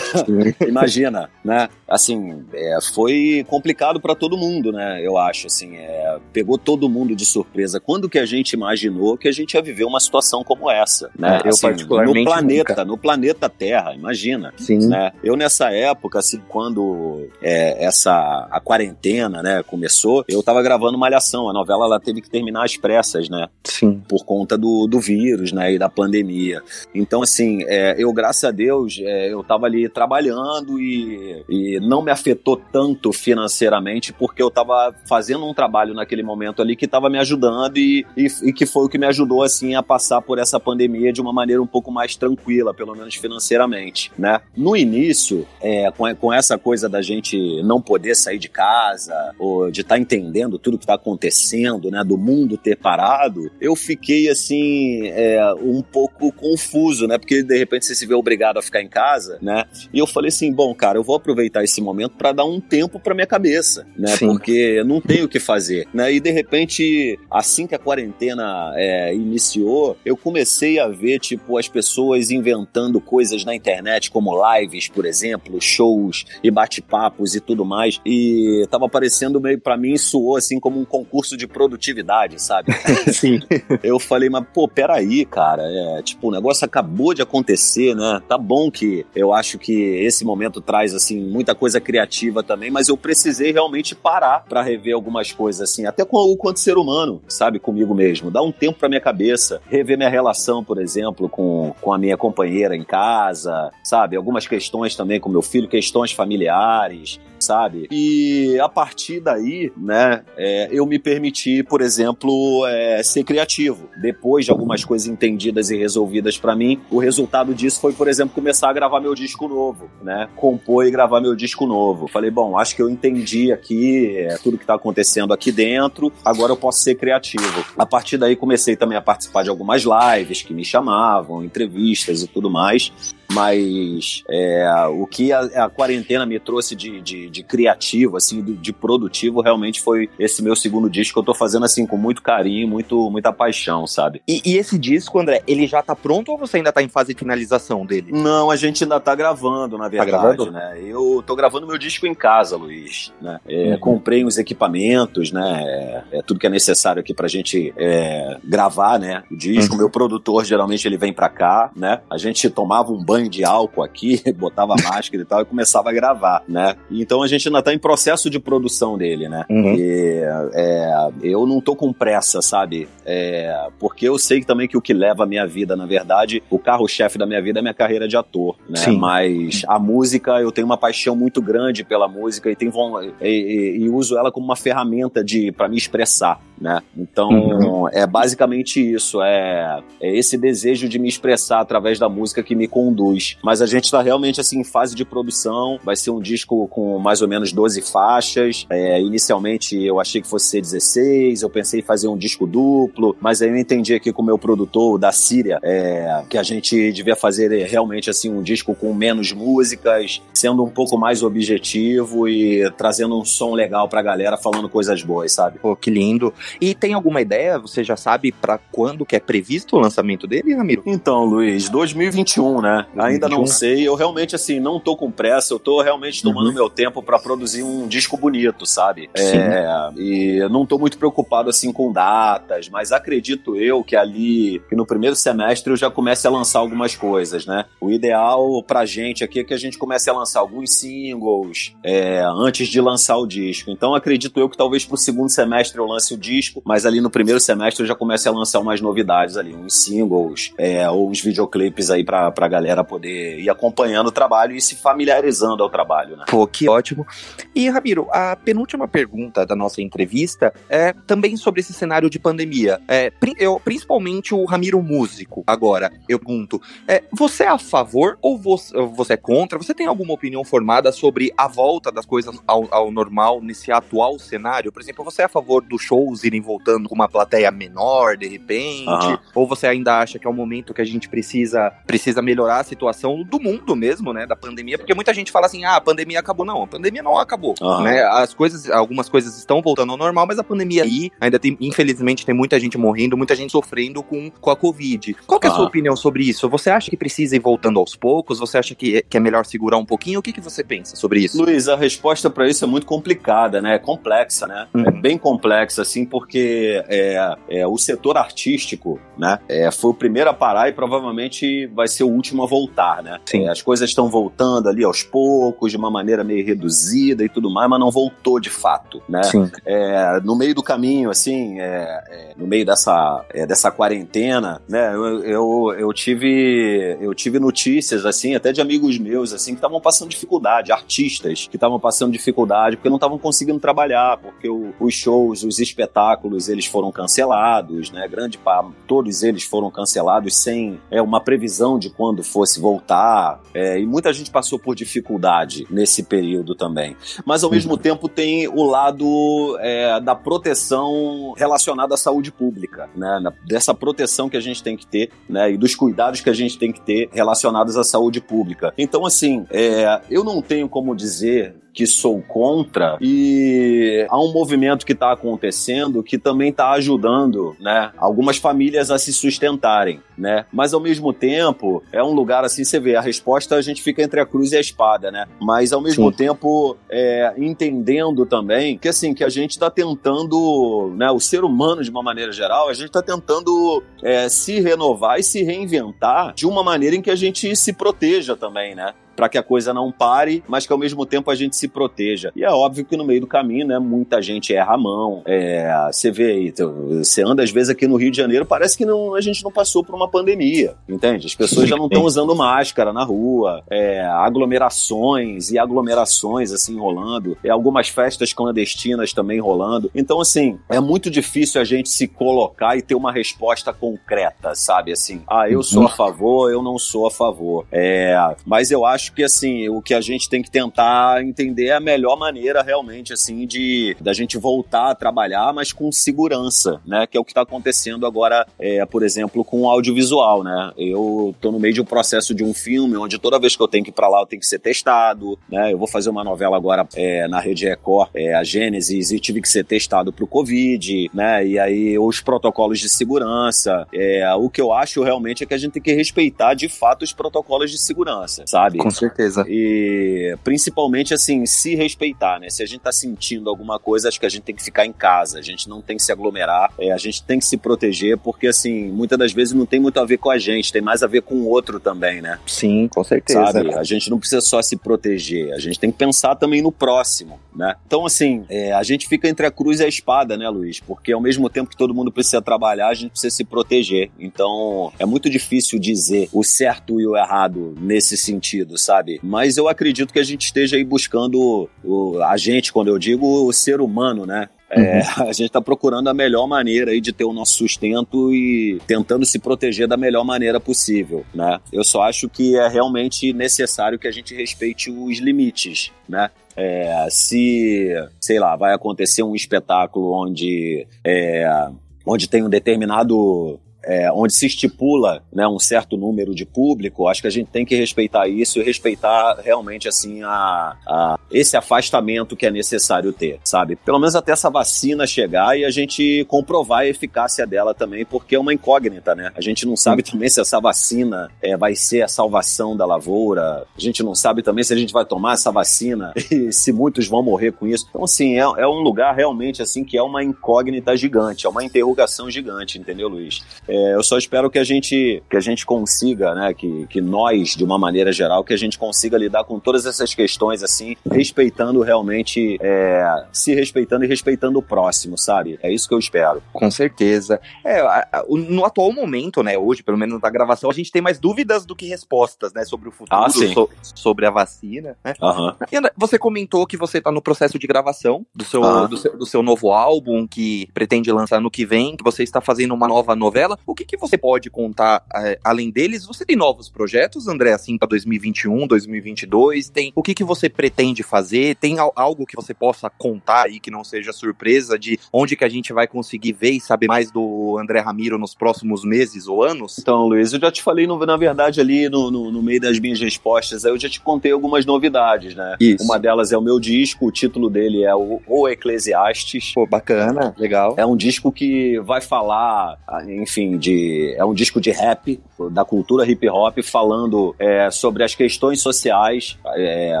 [SPEAKER 1] (laughs)
[SPEAKER 2] Imagina, né? Assim, é, foi complicado para todo mundo, né? Eu acho, assim, é, pegou todo mundo de surpresa. Quando que a gente imaginou que a gente ia viver uma situação como essa, né?
[SPEAKER 1] É, eu assim, particularmente
[SPEAKER 2] no planeta,
[SPEAKER 1] nunca.
[SPEAKER 2] no planeta Terra, imagina.
[SPEAKER 1] Sim.
[SPEAKER 2] Né? Eu nessa época, assim, quando é, essa a quarentena, né, começou, eu tava gravando Malhação. A novela ela teve que terminar às pressas, né?
[SPEAKER 1] Sim.
[SPEAKER 2] Por conta do, do vírus, né, e da pandemia. Então, assim, é, eu, graças a Deus, é, eu tava ali trabalhando e, e não me afetou tanto financeiramente porque eu tava fazendo um trabalho naquele momento ali que tava me ajudando e, e, e que foi o que me ajudou, assim, a passar por essa pandemia de uma maneira um pouco mais tranquila, pelo menos financeiramente, né? No início, é, com, com essa coisa da gente não poder sair de casa ou de estar tá entendendo tudo que está acontecendo, né, do mundo ter parado, lado, eu fiquei assim, é, um pouco confuso, né? Porque de repente você se vê obrigado a ficar em casa, né? E eu falei assim, bom, cara, eu vou aproveitar esse momento para dar um tempo para minha cabeça, né? Sim. Porque não tenho o que fazer, né? E de repente, assim que a quarentena é, iniciou, eu comecei a ver, tipo, as pessoas inventando coisas na internet, como lives, por exemplo, shows e bate-papos e tudo mais. E tava aparecendo meio, para mim, soou assim como um concurso de produtividade, sabe? (laughs)
[SPEAKER 1] Sim. (laughs)
[SPEAKER 2] Eu falei, mas pô, peraí, cara, é, tipo, o negócio acabou de acontecer, né? Tá bom que eu acho que esse momento traz, assim, muita coisa criativa também, mas eu precisei realmente parar para rever algumas coisas, assim, até com o quanto ser humano, sabe, comigo mesmo. Dar um tempo pra minha cabeça, rever minha relação, por exemplo, com, com a minha companheira em casa, sabe? Algumas questões também com meu filho, questões familiares, sabe? E a partir daí, né, é, eu me permiti, por exemplo, é, ser criativo. Depois de algumas coisas entendidas e resolvidas para mim, o resultado disso foi, por exemplo, começar a gravar meu disco novo, né? Compor e gravar meu disco novo. Falei, bom, acho que eu entendi aqui é, tudo que tá acontecendo aqui dentro, agora eu posso ser criativo. A partir daí comecei também a participar de algumas lives que me chamavam, entrevistas e tudo mais mas é, o que a, a, quarentena me trouxe de, de, de criativo, assim, de, de, produtivo, realmente foi esse meu segundo disco que eu tô fazendo, assim, com muito carinho, muito, muita paixão, sabe?
[SPEAKER 1] E, e, esse disco, André, ele já tá pronto ou você ainda tá em fase de finalização dele?
[SPEAKER 2] Não, a gente ainda tá gravando, na tá verdade, tá gravando? né? Eu tô gravando meu disco em casa, Luiz, né? É, uhum. Comprei uns equipamentos, né? É, é, tudo que é necessário aqui pra gente é, gravar, né? O disco, uhum. meu produtor, geralmente, ele vem pra cá, né? A gente tomava um banho banho de álcool aqui, (laughs) botava máscara e tal, e começava a gravar, né? Então a gente ainda tá em processo de produção dele, né? Uhum. E, é, eu não tô com pressa, sabe? É, porque eu sei também que o que leva a minha vida, na verdade, o carro-chefe da minha vida é minha carreira de ator, né? Sim. Mas a música, eu tenho uma paixão muito grande pela música e, tenho, e, e, e uso ela como uma ferramenta de para me expressar, né? Então, uhum. é basicamente isso, é, é esse desejo de me expressar através da música que me conduz mas a gente está realmente assim em fase de produção. Vai ser um disco com mais ou menos 12 faixas. É, inicialmente eu achei que fosse ser 16, eu pensei em fazer um disco duplo, mas aí eu entendi aqui com o meu produtor da Síria é, que a gente devia fazer realmente assim um disco com menos músicas, sendo um pouco mais objetivo e trazendo um som legal pra galera, falando coisas boas, sabe?
[SPEAKER 1] Pô, que lindo. E tem alguma ideia, você já sabe para quando que é previsto o lançamento dele, Ramiro?
[SPEAKER 2] Então, Luiz, 2021, né? Ainda não sei. Eu realmente, assim, não tô com pressa. Eu tô realmente tomando uhum. meu tempo para produzir um disco bonito, sabe? Sim. É, e não tô muito preocupado, assim, com datas, mas acredito eu que ali, que no primeiro semestre eu já comece a lançar algumas coisas, né? O ideal pra gente aqui é que a gente comece a lançar alguns singles é, antes de lançar o disco. Então acredito eu que talvez pro segundo semestre eu lance o disco, mas ali no primeiro semestre eu já comece a lançar umas novidades ali, uns singles é, ou uns videoclipes aí pra, pra galera poder ir acompanhando o trabalho e se familiarizando ao trabalho, né?
[SPEAKER 1] Pô, que ótimo. E, Ramiro, a penúltima pergunta da nossa entrevista é também sobre esse cenário de pandemia. É, eu, principalmente o Ramiro músico. Agora, eu pergunto, é, você é a favor ou você, você é contra? Você tem alguma opinião formada sobre a volta das coisas ao, ao normal nesse atual cenário? Por exemplo, você é a favor dos shows irem voltando com uma plateia menor, de repente? Uhum. Ou você ainda acha que é o momento que a gente precisa, precisa melhorar a situação do mundo mesmo, né, da pandemia, porque muita gente fala assim, ah, a pandemia acabou. Não, a pandemia não acabou, uhum. né? As coisas, algumas coisas estão voltando ao normal, mas a pandemia aí ainda tem, infelizmente, tem muita gente morrendo, muita gente sofrendo com, com a Covid. Qual é a sua opinião sobre isso? Você acha que precisa ir voltando aos poucos? Você acha que, que é melhor segurar um pouquinho? O que, que você pensa sobre isso?
[SPEAKER 2] Luiz, a resposta para isso é muito complicada, né? É complexa, né? Uhum. É bem complexa, assim, porque é, é, o setor artístico, né, é, foi o primeiro a parar e provavelmente vai ser o último a voltar, né? né? Sim. As coisas estão voltando ali aos poucos, de uma maneira meio reduzida e tudo mais, mas não voltou de fato, né? Sim. É, no meio do caminho, assim, é, é no meio dessa, é, dessa quarentena, né? Eu, eu, eu, tive eu tive notícias, assim, até de amigos meus, assim, que estavam passando dificuldade, artistas que estavam passando dificuldade porque não estavam conseguindo trabalhar, porque o, os shows, os espetáculos espetáculos eles foram cancelados, né? Grande parte, todos eles foram cancelados sem é, uma previsão de quando fosse voltar. É, e muita gente passou por dificuldade nesse período também. Mas ao mesmo uhum. tempo tem o lado é, da proteção relacionada à saúde pública, né? Dessa proteção que a gente tem que ter, né? E dos cuidados que a gente tem que ter relacionados à saúde pública. Então, assim, é, eu não tenho como dizer que sou contra e há um movimento que está acontecendo que também está ajudando, né, algumas famílias a se sustentarem, né? Mas ao mesmo tempo é um lugar assim, você vê a resposta a gente fica entre a cruz e a espada, né? Mas ao mesmo Sim. tempo é, entendendo também que assim que a gente está tentando, né, o ser humano de uma maneira geral, a gente está tentando é, se renovar e se reinventar de uma maneira em que a gente se proteja também, né? Para que a coisa não pare, mas que ao mesmo tempo a gente se proteja. E é óbvio que no meio do caminho, né, muita gente erra a mão. É, você vê aí, você anda às vezes aqui no Rio de Janeiro, parece que não, a gente não passou por uma pandemia, entende? As pessoas já não estão usando máscara na rua, é, aglomerações e aglomerações assim rolando, e algumas festas clandestinas também rolando. Então, assim, é muito difícil a gente se colocar e ter uma resposta concreta, sabe? Assim, ah, eu sou a favor, eu não sou a favor. É, mas eu acho acho que assim, o que a gente tem que tentar entender é a melhor maneira realmente assim de da gente voltar a trabalhar, mas com segurança, né? Que é o que está acontecendo agora, é, por exemplo, com o audiovisual, né? Eu tô no meio de um processo de um filme onde toda vez que eu tenho que ir para lá eu tenho que ser testado, né? Eu vou fazer uma novela agora é, na Rede Record, é, a Gênesis, e tive que ser testado pro Covid, né? E aí os protocolos de segurança. É, o que eu acho realmente é que a gente tem que respeitar de fato os protocolos de segurança, sabe?
[SPEAKER 1] Com certeza.
[SPEAKER 2] E principalmente assim, se respeitar, né? Se a gente tá sentindo alguma coisa, acho que a gente tem que ficar em casa, a gente não tem que se aglomerar, é, a gente tem que se proteger, porque assim, muitas das vezes não tem muito a ver com a gente, tem mais a ver com o outro também, né?
[SPEAKER 1] Sim, com certeza.
[SPEAKER 2] Sabe? A gente não precisa só se proteger, a gente tem que pensar também no próximo, né? Então, assim, é, a gente fica entre a cruz e a espada, né, Luiz? Porque ao mesmo tempo que todo mundo precisa trabalhar, a gente precisa se proteger. Então, é muito difícil dizer o certo e o errado nesse sentido, sabe? Mas eu acredito que a gente esteja aí buscando o, a gente, quando eu digo o ser humano, né? É, uhum. (laughs) a gente está procurando a melhor maneira aí de ter o nosso sustento e tentando se proteger da melhor maneira possível, né? Eu só acho que é realmente necessário que a gente respeite os limites, né? É, se, sei lá, vai acontecer um espetáculo onde, é, onde tem um determinado é, onde se estipula né, um certo número de público, acho que a gente tem que respeitar isso e respeitar realmente assim a, a, esse afastamento que é necessário ter, sabe? Pelo menos até essa vacina chegar e a gente comprovar a eficácia dela também, porque é uma incógnita, né? A gente não sabe também se essa vacina é, vai ser a salvação da lavoura, a gente não sabe também se a gente vai tomar essa vacina (laughs) e se muitos vão morrer com isso. Então, assim, é, é um lugar realmente assim que é uma incógnita gigante, é uma interrogação gigante, entendeu, Luiz? É, eu só espero que a gente que a gente consiga, né, que, que nós, de uma maneira geral, que a gente consiga lidar com todas essas questões assim, respeitando realmente, é, se respeitando e respeitando o próximo, sabe? É isso que eu espero.
[SPEAKER 1] Com certeza. É, no atual momento, né, hoje, pelo menos na gravação, a gente tem mais dúvidas do que respostas, né, sobre o futuro, ah, so, sobre a vacina, né?
[SPEAKER 2] Uhum.
[SPEAKER 1] E você comentou que você está no processo de gravação do seu, uhum. do seu, do seu novo álbum, que pretende lançar no que vem, que você está fazendo uma nova novela. O que, que você pode contar é, além deles? Você tem novos projetos, André, assim, para 2021, 2022? Tem o que, que você pretende fazer? Tem algo que você possa contar aí que não seja surpresa de onde que a gente vai conseguir ver e saber mais do André Ramiro nos próximos meses ou anos?
[SPEAKER 2] Então, Luiz, eu já te falei, no, na verdade, ali no, no, no meio das minhas respostas, eu já te contei algumas novidades, né?
[SPEAKER 1] Isso.
[SPEAKER 2] Uma delas é o meu disco, o título dele é o, o Eclesiastes.
[SPEAKER 1] Pô, bacana, legal.
[SPEAKER 2] É um disco que vai falar, enfim, de é um disco de rap, da cultura hip hop, falando é, sobre as questões sociais, é,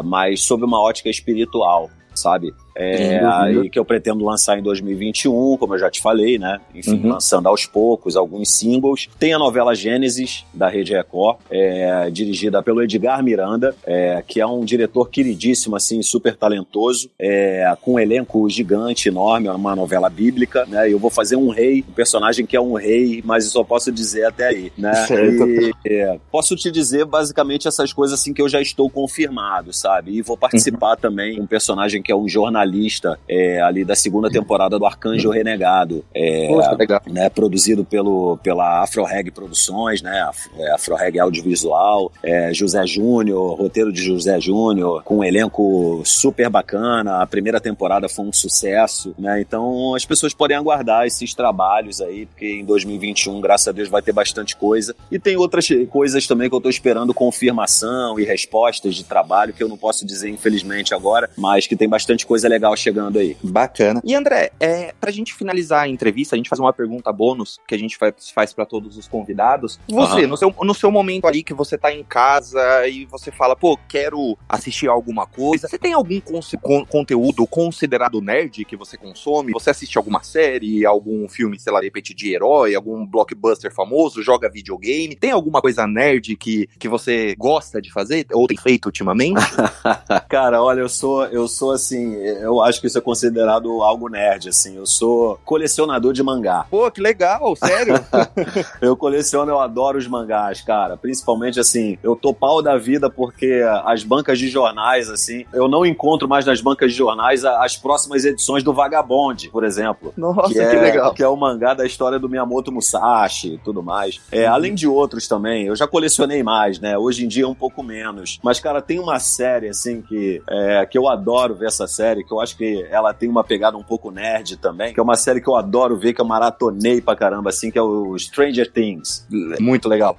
[SPEAKER 2] mas sob uma ótica espiritual, sabe? É, aí que eu pretendo lançar em 2021, como eu já te falei, né? Enfim, uhum. lançando aos poucos alguns singles. Tem a novela Gênesis, da Rede Record, é, dirigida pelo Edgar Miranda, é, que é um diretor queridíssimo, assim, super talentoso, é, com um elenco gigante, enorme, é uma novela bíblica, né? Eu vou fazer um rei, um personagem que é um rei, mas eu só posso dizer até aí, né? (laughs)
[SPEAKER 1] Certo.
[SPEAKER 2] E, é, posso te dizer basicamente essas coisas assim que eu já estou confirmado, sabe? E vou participar uhum. também um personagem que é um jornalista finalista é, ali da segunda temporada do Arcanjo Renegado. É,
[SPEAKER 1] Poxa, legal.
[SPEAKER 2] Né, produzido pelo, pela Afro Reg Produções, né? É, Afro Reg Audiovisual, é, José Júnior, roteiro de José Júnior, com um elenco super bacana. A primeira temporada foi um sucesso, né? Então as pessoas podem aguardar esses trabalhos aí, porque em 2021, graças a Deus, vai ter bastante coisa. E tem outras coisas também que eu tô esperando confirmação e respostas de trabalho, que eu não posso dizer, infelizmente, agora, mas que tem bastante coisa legal chegando aí.
[SPEAKER 1] Bacana. E André, é, pra gente finalizar a entrevista, a gente faz uma pergunta bônus que a gente faz, faz para todos os convidados. Você,
[SPEAKER 2] Aham.
[SPEAKER 1] no, seu, no seu momento ali que você tá em casa e você fala, pô, quero assistir alguma coisa, você tem algum con- conteúdo considerado nerd que você consome? Você assiste alguma série, algum filme, sei lá, de repente de herói, algum blockbuster famoso, joga videogame? Tem alguma coisa nerd que, que você gosta de fazer ou tem feito ultimamente? (laughs)
[SPEAKER 2] Cara, olha, eu sou, eu sou assim, eu acho que isso é considerado algo nerd, assim. Eu sou colecionador de mangá.
[SPEAKER 1] pô, que legal, sério? (laughs)
[SPEAKER 2] Eu coleciono, eu adoro os mangás, cara. Principalmente assim, eu tô pau da vida porque as bancas de jornais, assim, eu não encontro mais nas bancas de jornais as próximas edições do Vagabond, por exemplo.
[SPEAKER 1] Nossa,
[SPEAKER 2] que,
[SPEAKER 1] que,
[SPEAKER 2] é,
[SPEAKER 1] legal.
[SPEAKER 2] que é o mangá da história do Miyamoto Musashi e tudo mais. É, Além de outros também, eu já colecionei mais, né? Hoje em dia um pouco menos. Mas, cara, tem uma série, assim, que, é, que eu adoro ver essa série, que eu acho que ela tem uma pegada um pouco nerd também, que é uma série que eu adoro ver, que eu maratonei pra caramba, assim, que é o Stranger Things.
[SPEAKER 1] Muito legal.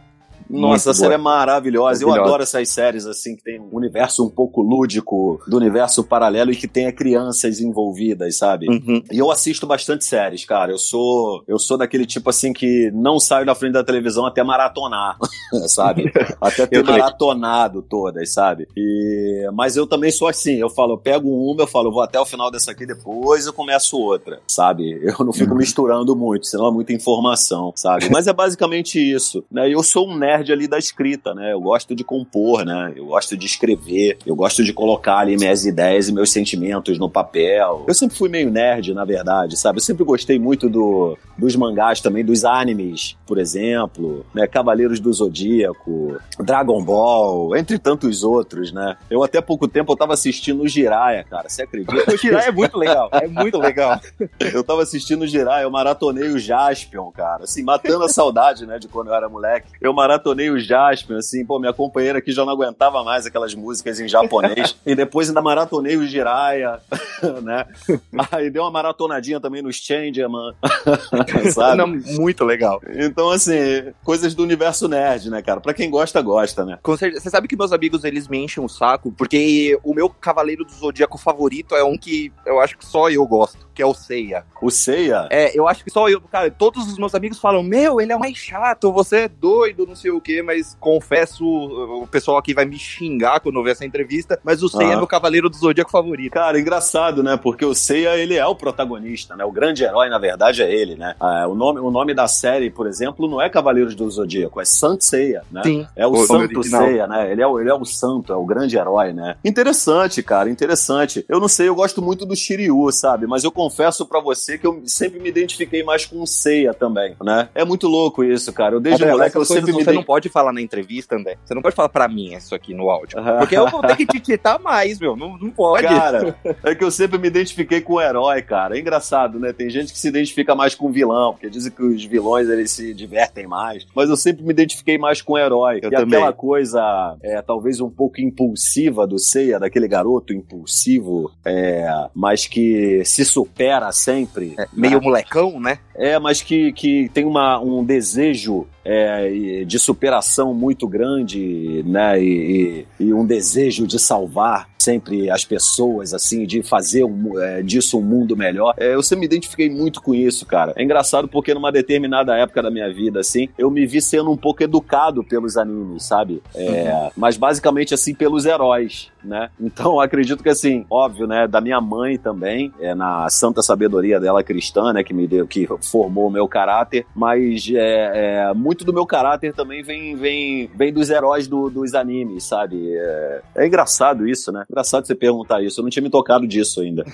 [SPEAKER 2] Nossa, a série é maravilhosa. Eu adoro essas séries assim que tem um universo um pouco lúdico, do universo paralelo e que tenha crianças envolvidas, sabe?
[SPEAKER 1] Uhum.
[SPEAKER 2] E eu assisto bastante séries, cara. Eu sou eu sou daquele tipo assim que não saio da frente da televisão até maratonar, (laughs) sabe? (laughs) Até ter maratonado todas, sabe? E mas eu também sou assim, eu falo, eu pego uma, eu falo, eu vou até o final dessa aqui depois eu começo outra, sabe? Eu não fico misturando muito, senão é muita informação, sabe? Mas é basicamente isso, né? Eu sou um nerd ali da escrita, né? Eu gosto de compor, né? Eu gosto de escrever, eu gosto de colocar ali minhas ideias e meus sentimentos no papel. Eu sempre fui meio nerd, na verdade, sabe? Eu sempre gostei muito do, dos mangás também, dos animes, por exemplo, né? Cavaleiros do Zodíaco, Dragon Ball, entre tantos outros, né? Eu até pouco tempo eu tava assistindo o Jiraiya, cara, você acredita?
[SPEAKER 1] O Shirai é muito legal, é muito legal. (laughs)
[SPEAKER 2] Eu tava assistindo o Jiraiya, eu maratonei o Jaspion, cara, assim, matando a saudade, né, de quando eu era moleque. Eu maratonei o Jaspion, assim, pô, minha companheira aqui já não aguentava mais aquelas músicas em japonês. (laughs) e depois ainda maratonei o Jiraiya, (laughs) né? Aí deu uma maratonadinha também nos Changeman, (laughs) sabe?
[SPEAKER 1] Não, muito legal.
[SPEAKER 2] Então, assim, coisas do universo nerd, né, cara? Pra quem gosta, gosta, né?
[SPEAKER 1] Com certeza. Você sabe que meus amigos eles me enchem o saco, porque o meu Cavaleiro do Zodíaco favorito é um que eu acho que só eu gosto, que é o Seiya.
[SPEAKER 2] O Seiya,
[SPEAKER 1] É, eu acho que só eu, cara, todos os meus amigos falam: Meu, ele é o mais chato, você é doido, não sei o quê, mas confesso, o pessoal aqui vai me xingar quando eu ver essa entrevista, mas o Seiya
[SPEAKER 2] Ah.
[SPEAKER 1] é meu Cavaleiro do Zodíaco favorito.
[SPEAKER 2] Cara, engraçado, né? Porque o Seiya, ele é o protagonista, né? O grande herói, na verdade, é ele, né? Ah, o, nome, o nome da série, por exemplo, não é Cavaleiros do Zodíaco, é Saint Seiya, né?
[SPEAKER 1] Sim.
[SPEAKER 2] É o,
[SPEAKER 1] O
[SPEAKER 2] Santo. Seiya, né? Ele é, o, ele é o santo, é o grande herói, né? Interessante, cara, interessante. Eu não sei, eu gosto muito do Shiryu, sabe? Mas eu confesso pra você que eu sempre me identifiquei mais com o Seiya também, né? É muito louco isso, cara. Eu desde
[SPEAKER 1] André,
[SPEAKER 2] moleque eu sempre me
[SPEAKER 1] você não pode falar na entrevista, André. Você não pode falar pra mim isso aqui no áudio. Porque eu vou ter que te quitar mais, meu. Não, não pode.
[SPEAKER 2] Cara, (laughs) é que eu sempre me identifiquei com o herói, cara. É engraçado, né? Tem gente que se identifica mais com o vilão, porque dizem que os vilões eles se divertem mais. Mas eu sempre me identifiquei mais com o herói.
[SPEAKER 1] Eu
[SPEAKER 2] e
[SPEAKER 1] também.
[SPEAKER 2] aquela coisa, é, talvez um pouco impulsiva do Seiya, daquele garoto impulsivo, é, mas que se supera sempre.
[SPEAKER 1] É, meio molecão, né?
[SPEAKER 2] É, mas que, que tem uma, um desejo é, de superação muito grande, né? E, e- e um desejo de salvar sempre as pessoas, assim, de fazer um é, disso um mundo melhor. É, eu sempre me identifiquei muito com isso, cara. É engraçado porque numa determinada época da minha vida, assim, eu me vi sendo um pouco educado pelos animes, sabe? É, Mas basicamente, assim, pelos heróis, né? (laughs) Então, acredito que, assim, óbvio, né? Da minha mãe também, é, na santa sabedoria dela cristã, né? Que me deu, que formou o meu caráter, mas é, muito do meu caráter também vem, vem, vem dos heróis do- dos animes, sabe? É, é engraçado isso, né? Engraçado você perguntar isso. Eu não tinha me tocado disso ainda.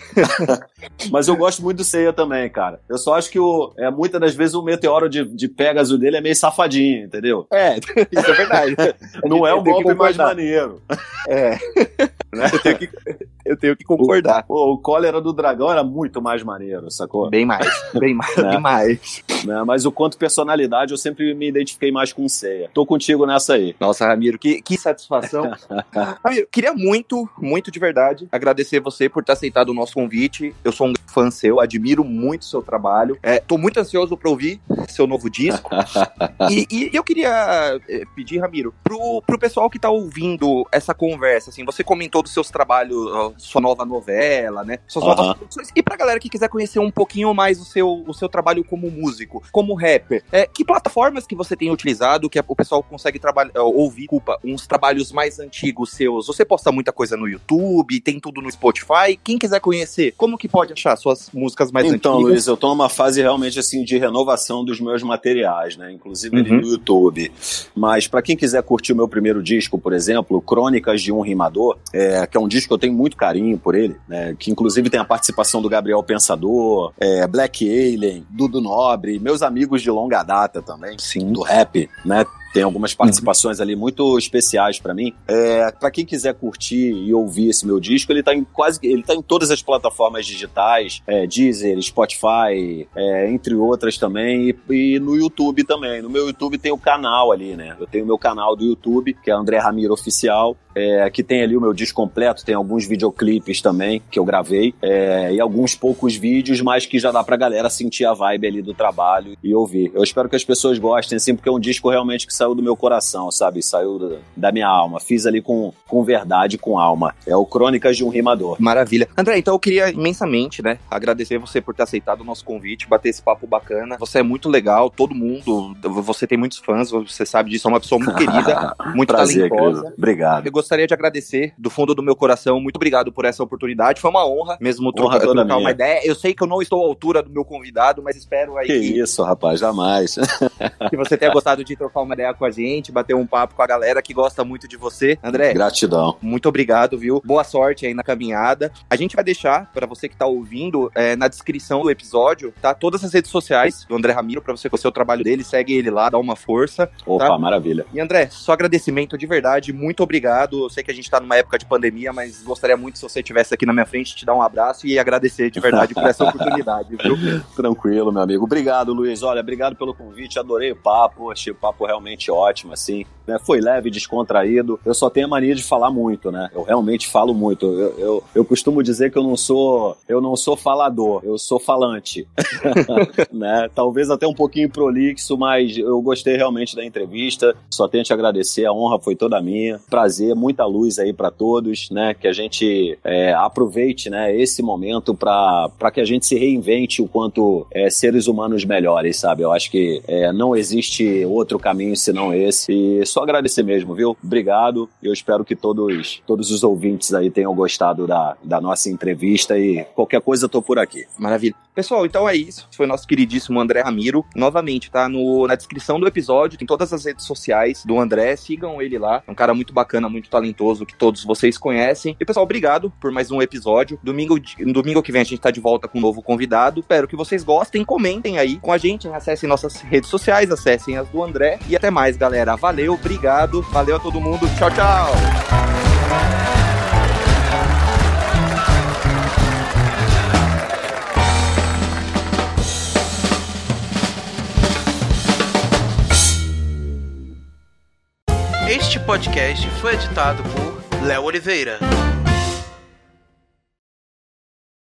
[SPEAKER 2] (laughs) Mas eu gosto muito do Seiya também, cara. Eu só acho que o, é, muitas das vezes o meteoro de, de Pegasus dele é meio safadinho, entendeu?
[SPEAKER 1] É, (laughs) isso é verdade.
[SPEAKER 2] Não é o golpe mais maneiro.
[SPEAKER 1] É. (laughs)
[SPEAKER 2] Né?
[SPEAKER 1] Eu tenho que, Eu tenho que concordar.
[SPEAKER 2] O, o Cólera do Dragão era muito mais maneiro, sacou?
[SPEAKER 1] Bem mais, bem (laughs) mais, bem mais.
[SPEAKER 2] Né? Mas o quanto personalidade, eu sempre me identifiquei mais com Ceia. Tô contigo nessa aí.
[SPEAKER 1] Nossa, Ramiro, que, que satisfação. (laughs) Ramiro, queria muito, muito de verdade agradecer você por ter aceitado o nosso convite. Eu sou um fã seu, admiro muito o seu trabalho. É, tô muito ansioso para ouvir seu novo disco. (laughs) e, e, eu queria eh, pedir, Ramiro, pro, pro pessoal que tá ouvindo essa conversa, assim, você comentou dos seus trabalhos, sua nova novela, né? Suas novas produções. E pra galera que quiser conhecer um pouquinho mais o seu, o seu trabalho como músico, como rapper, é, que plataformas que você tem utilizado, que o pessoal consegue trabalhar, eh, ouvir, culpa, uns trabalhos mais antigos seus? Você posta muita coisa no YouTube, tem tudo no Spotify. Quem quiser conhecer, como que pode achar suas músicas mais
[SPEAKER 2] então,
[SPEAKER 1] antigas?
[SPEAKER 2] Então, Luiz, eu tô numa fase realmente assim de renovação dos meus materiais, né? Inclusive uhum. no YouTube. Mas para quem quiser curtir o meu primeiro disco, por exemplo, Crônicas de um Rimador, é, que é um disco que eu tenho muito carinho por ele, né? Que inclusive tem a participação do Gabriel Pensador, é, Black Alien, Dudu Nobre, meus amigos de longa data também,
[SPEAKER 1] Sim.
[SPEAKER 2] do rap, né? Tem algumas uhum. participações uhum. ali muito especiais para mim. É, para quem quiser curtir e ouvir esse meu disco, ele tá em quase ele tá em todas as plataformas digitais, é, Deezer, Spotify, é, entre outras também, e, e, no YouTube também. No meu YouTube tem o canal ali, né? Eu tenho o meu canal do YouTube, que é André Ramiro Oficial, é, que tem ali o meu disco completo, tem alguns videoclipes também que eu gravei, é, e alguns poucos vídeos, mas que já dá pra galera sentir a vibe ali do trabalho e ouvir. Eu espero que as pessoas gostem, assim, porque é um disco realmente que saiu do meu coração, sabe? Saiu da minha alma. Fiz ali com, com verdade, com alma. É o Crônicas de um Rimador.
[SPEAKER 1] Maravilha. André, então eu queria imensamente, né, agradecer você por ter aceitado o nosso convite, bater esse papo bacana. Você é muito legal, todo mundo, você tem muitos fãs, você sabe disso, é uma pessoa muito querida, (laughs) muito
[SPEAKER 2] Prazer,
[SPEAKER 1] talentosa.
[SPEAKER 2] Querido. Obrigado.
[SPEAKER 1] Eu gostaria de agradecer do fundo do meu coração, muito obrigado por essa oportunidade. Foi uma honra mesmo
[SPEAKER 2] honra trocar, trocar
[SPEAKER 1] uma ideia. Eu sei que eu não estou à altura do meu convidado, mas espero aí
[SPEAKER 2] que, que isso, rapaz, jamais. (laughs)
[SPEAKER 1] que você tenha gostado de trocar uma ideia com a gente, bater um papo com a galera que gosta muito de você. André,
[SPEAKER 2] gratidão.
[SPEAKER 1] Muito obrigado, viu? Boa sorte aí na caminhada. A gente vai deixar para você que tá ouvindo é, na descrição do episódio, tá? Todas as redes sociais do André Ramiro para você conhecer o trabalho dele, segue ele lá, dá uma força.
[SPEAKER 2] Opa,
[SPEAKER 1] tá?
[SPEAKER 2] maravilha.
[SPEAKER 1] E André, só agradecimento de verdade, muito obrigado. Eu sei que a gente tá numa época de pandemia, mas gostaria muito se você estivesse aqui na minha frente, te dar um abraço e agradecer de verdade por essa (laughs) oportunidade, viu?
[SPEAKER 2] Tranquilo, meu amigo. Obrigado, Luiz. Olha, obrigado pelo convite, adorei o papo, achei o papo realmente ótimo, assim né? Foi leve, descontraído. Eu só tenho a mania de falar muito, né? Eu realmente falo muito. Eu, eu, eu costumo dizer que eu não sou eu não sou falador, eu sou falante, (laughs) né? Talvez até um pouquinho prolixo, mas eu gostei realmente da entrevista. Só tenho a te agradecer, a honra foi toda minha. Prazer, muita luz aí para todos, né? Que a gente é, aproveite, né? Esse momento para que a gente se reinvente o quanto é, seres humanos melhores, sabe? Eu acho que é, não existe outro caminho senão esse. E só agradecer mesmo, viu? Obrigado. Eu espero que todos, todos os ouvintes aí tenham gostado da, da nossa entrevista e qualquer coisa eu tô por aqui.
[SPEAKER 1] Maravilha. Pessoal, então é isso. Foi nosso queridíssimo André Ramiro. Novamente, tá no, na descrição do episódio, tem todas as redes sociais do André. Sigam ele lá. É um cara muito bacana, muito talentoso, que todos vocês conhecem. E, pessoal, obrigado por mais um episódio. Domingo, domingo que vem a gente tá de volta com um novo convidado. Espero que vocês gostem. Comentem aí com a gente. Acessem nossas redes sociais, acessem as do André. E até mais, galera. Valeu, obrigado. Valeu a todo mundo. Tchau, tchau.
[SPEAKER 3] Este podcast foi editado por Léo Oliveira.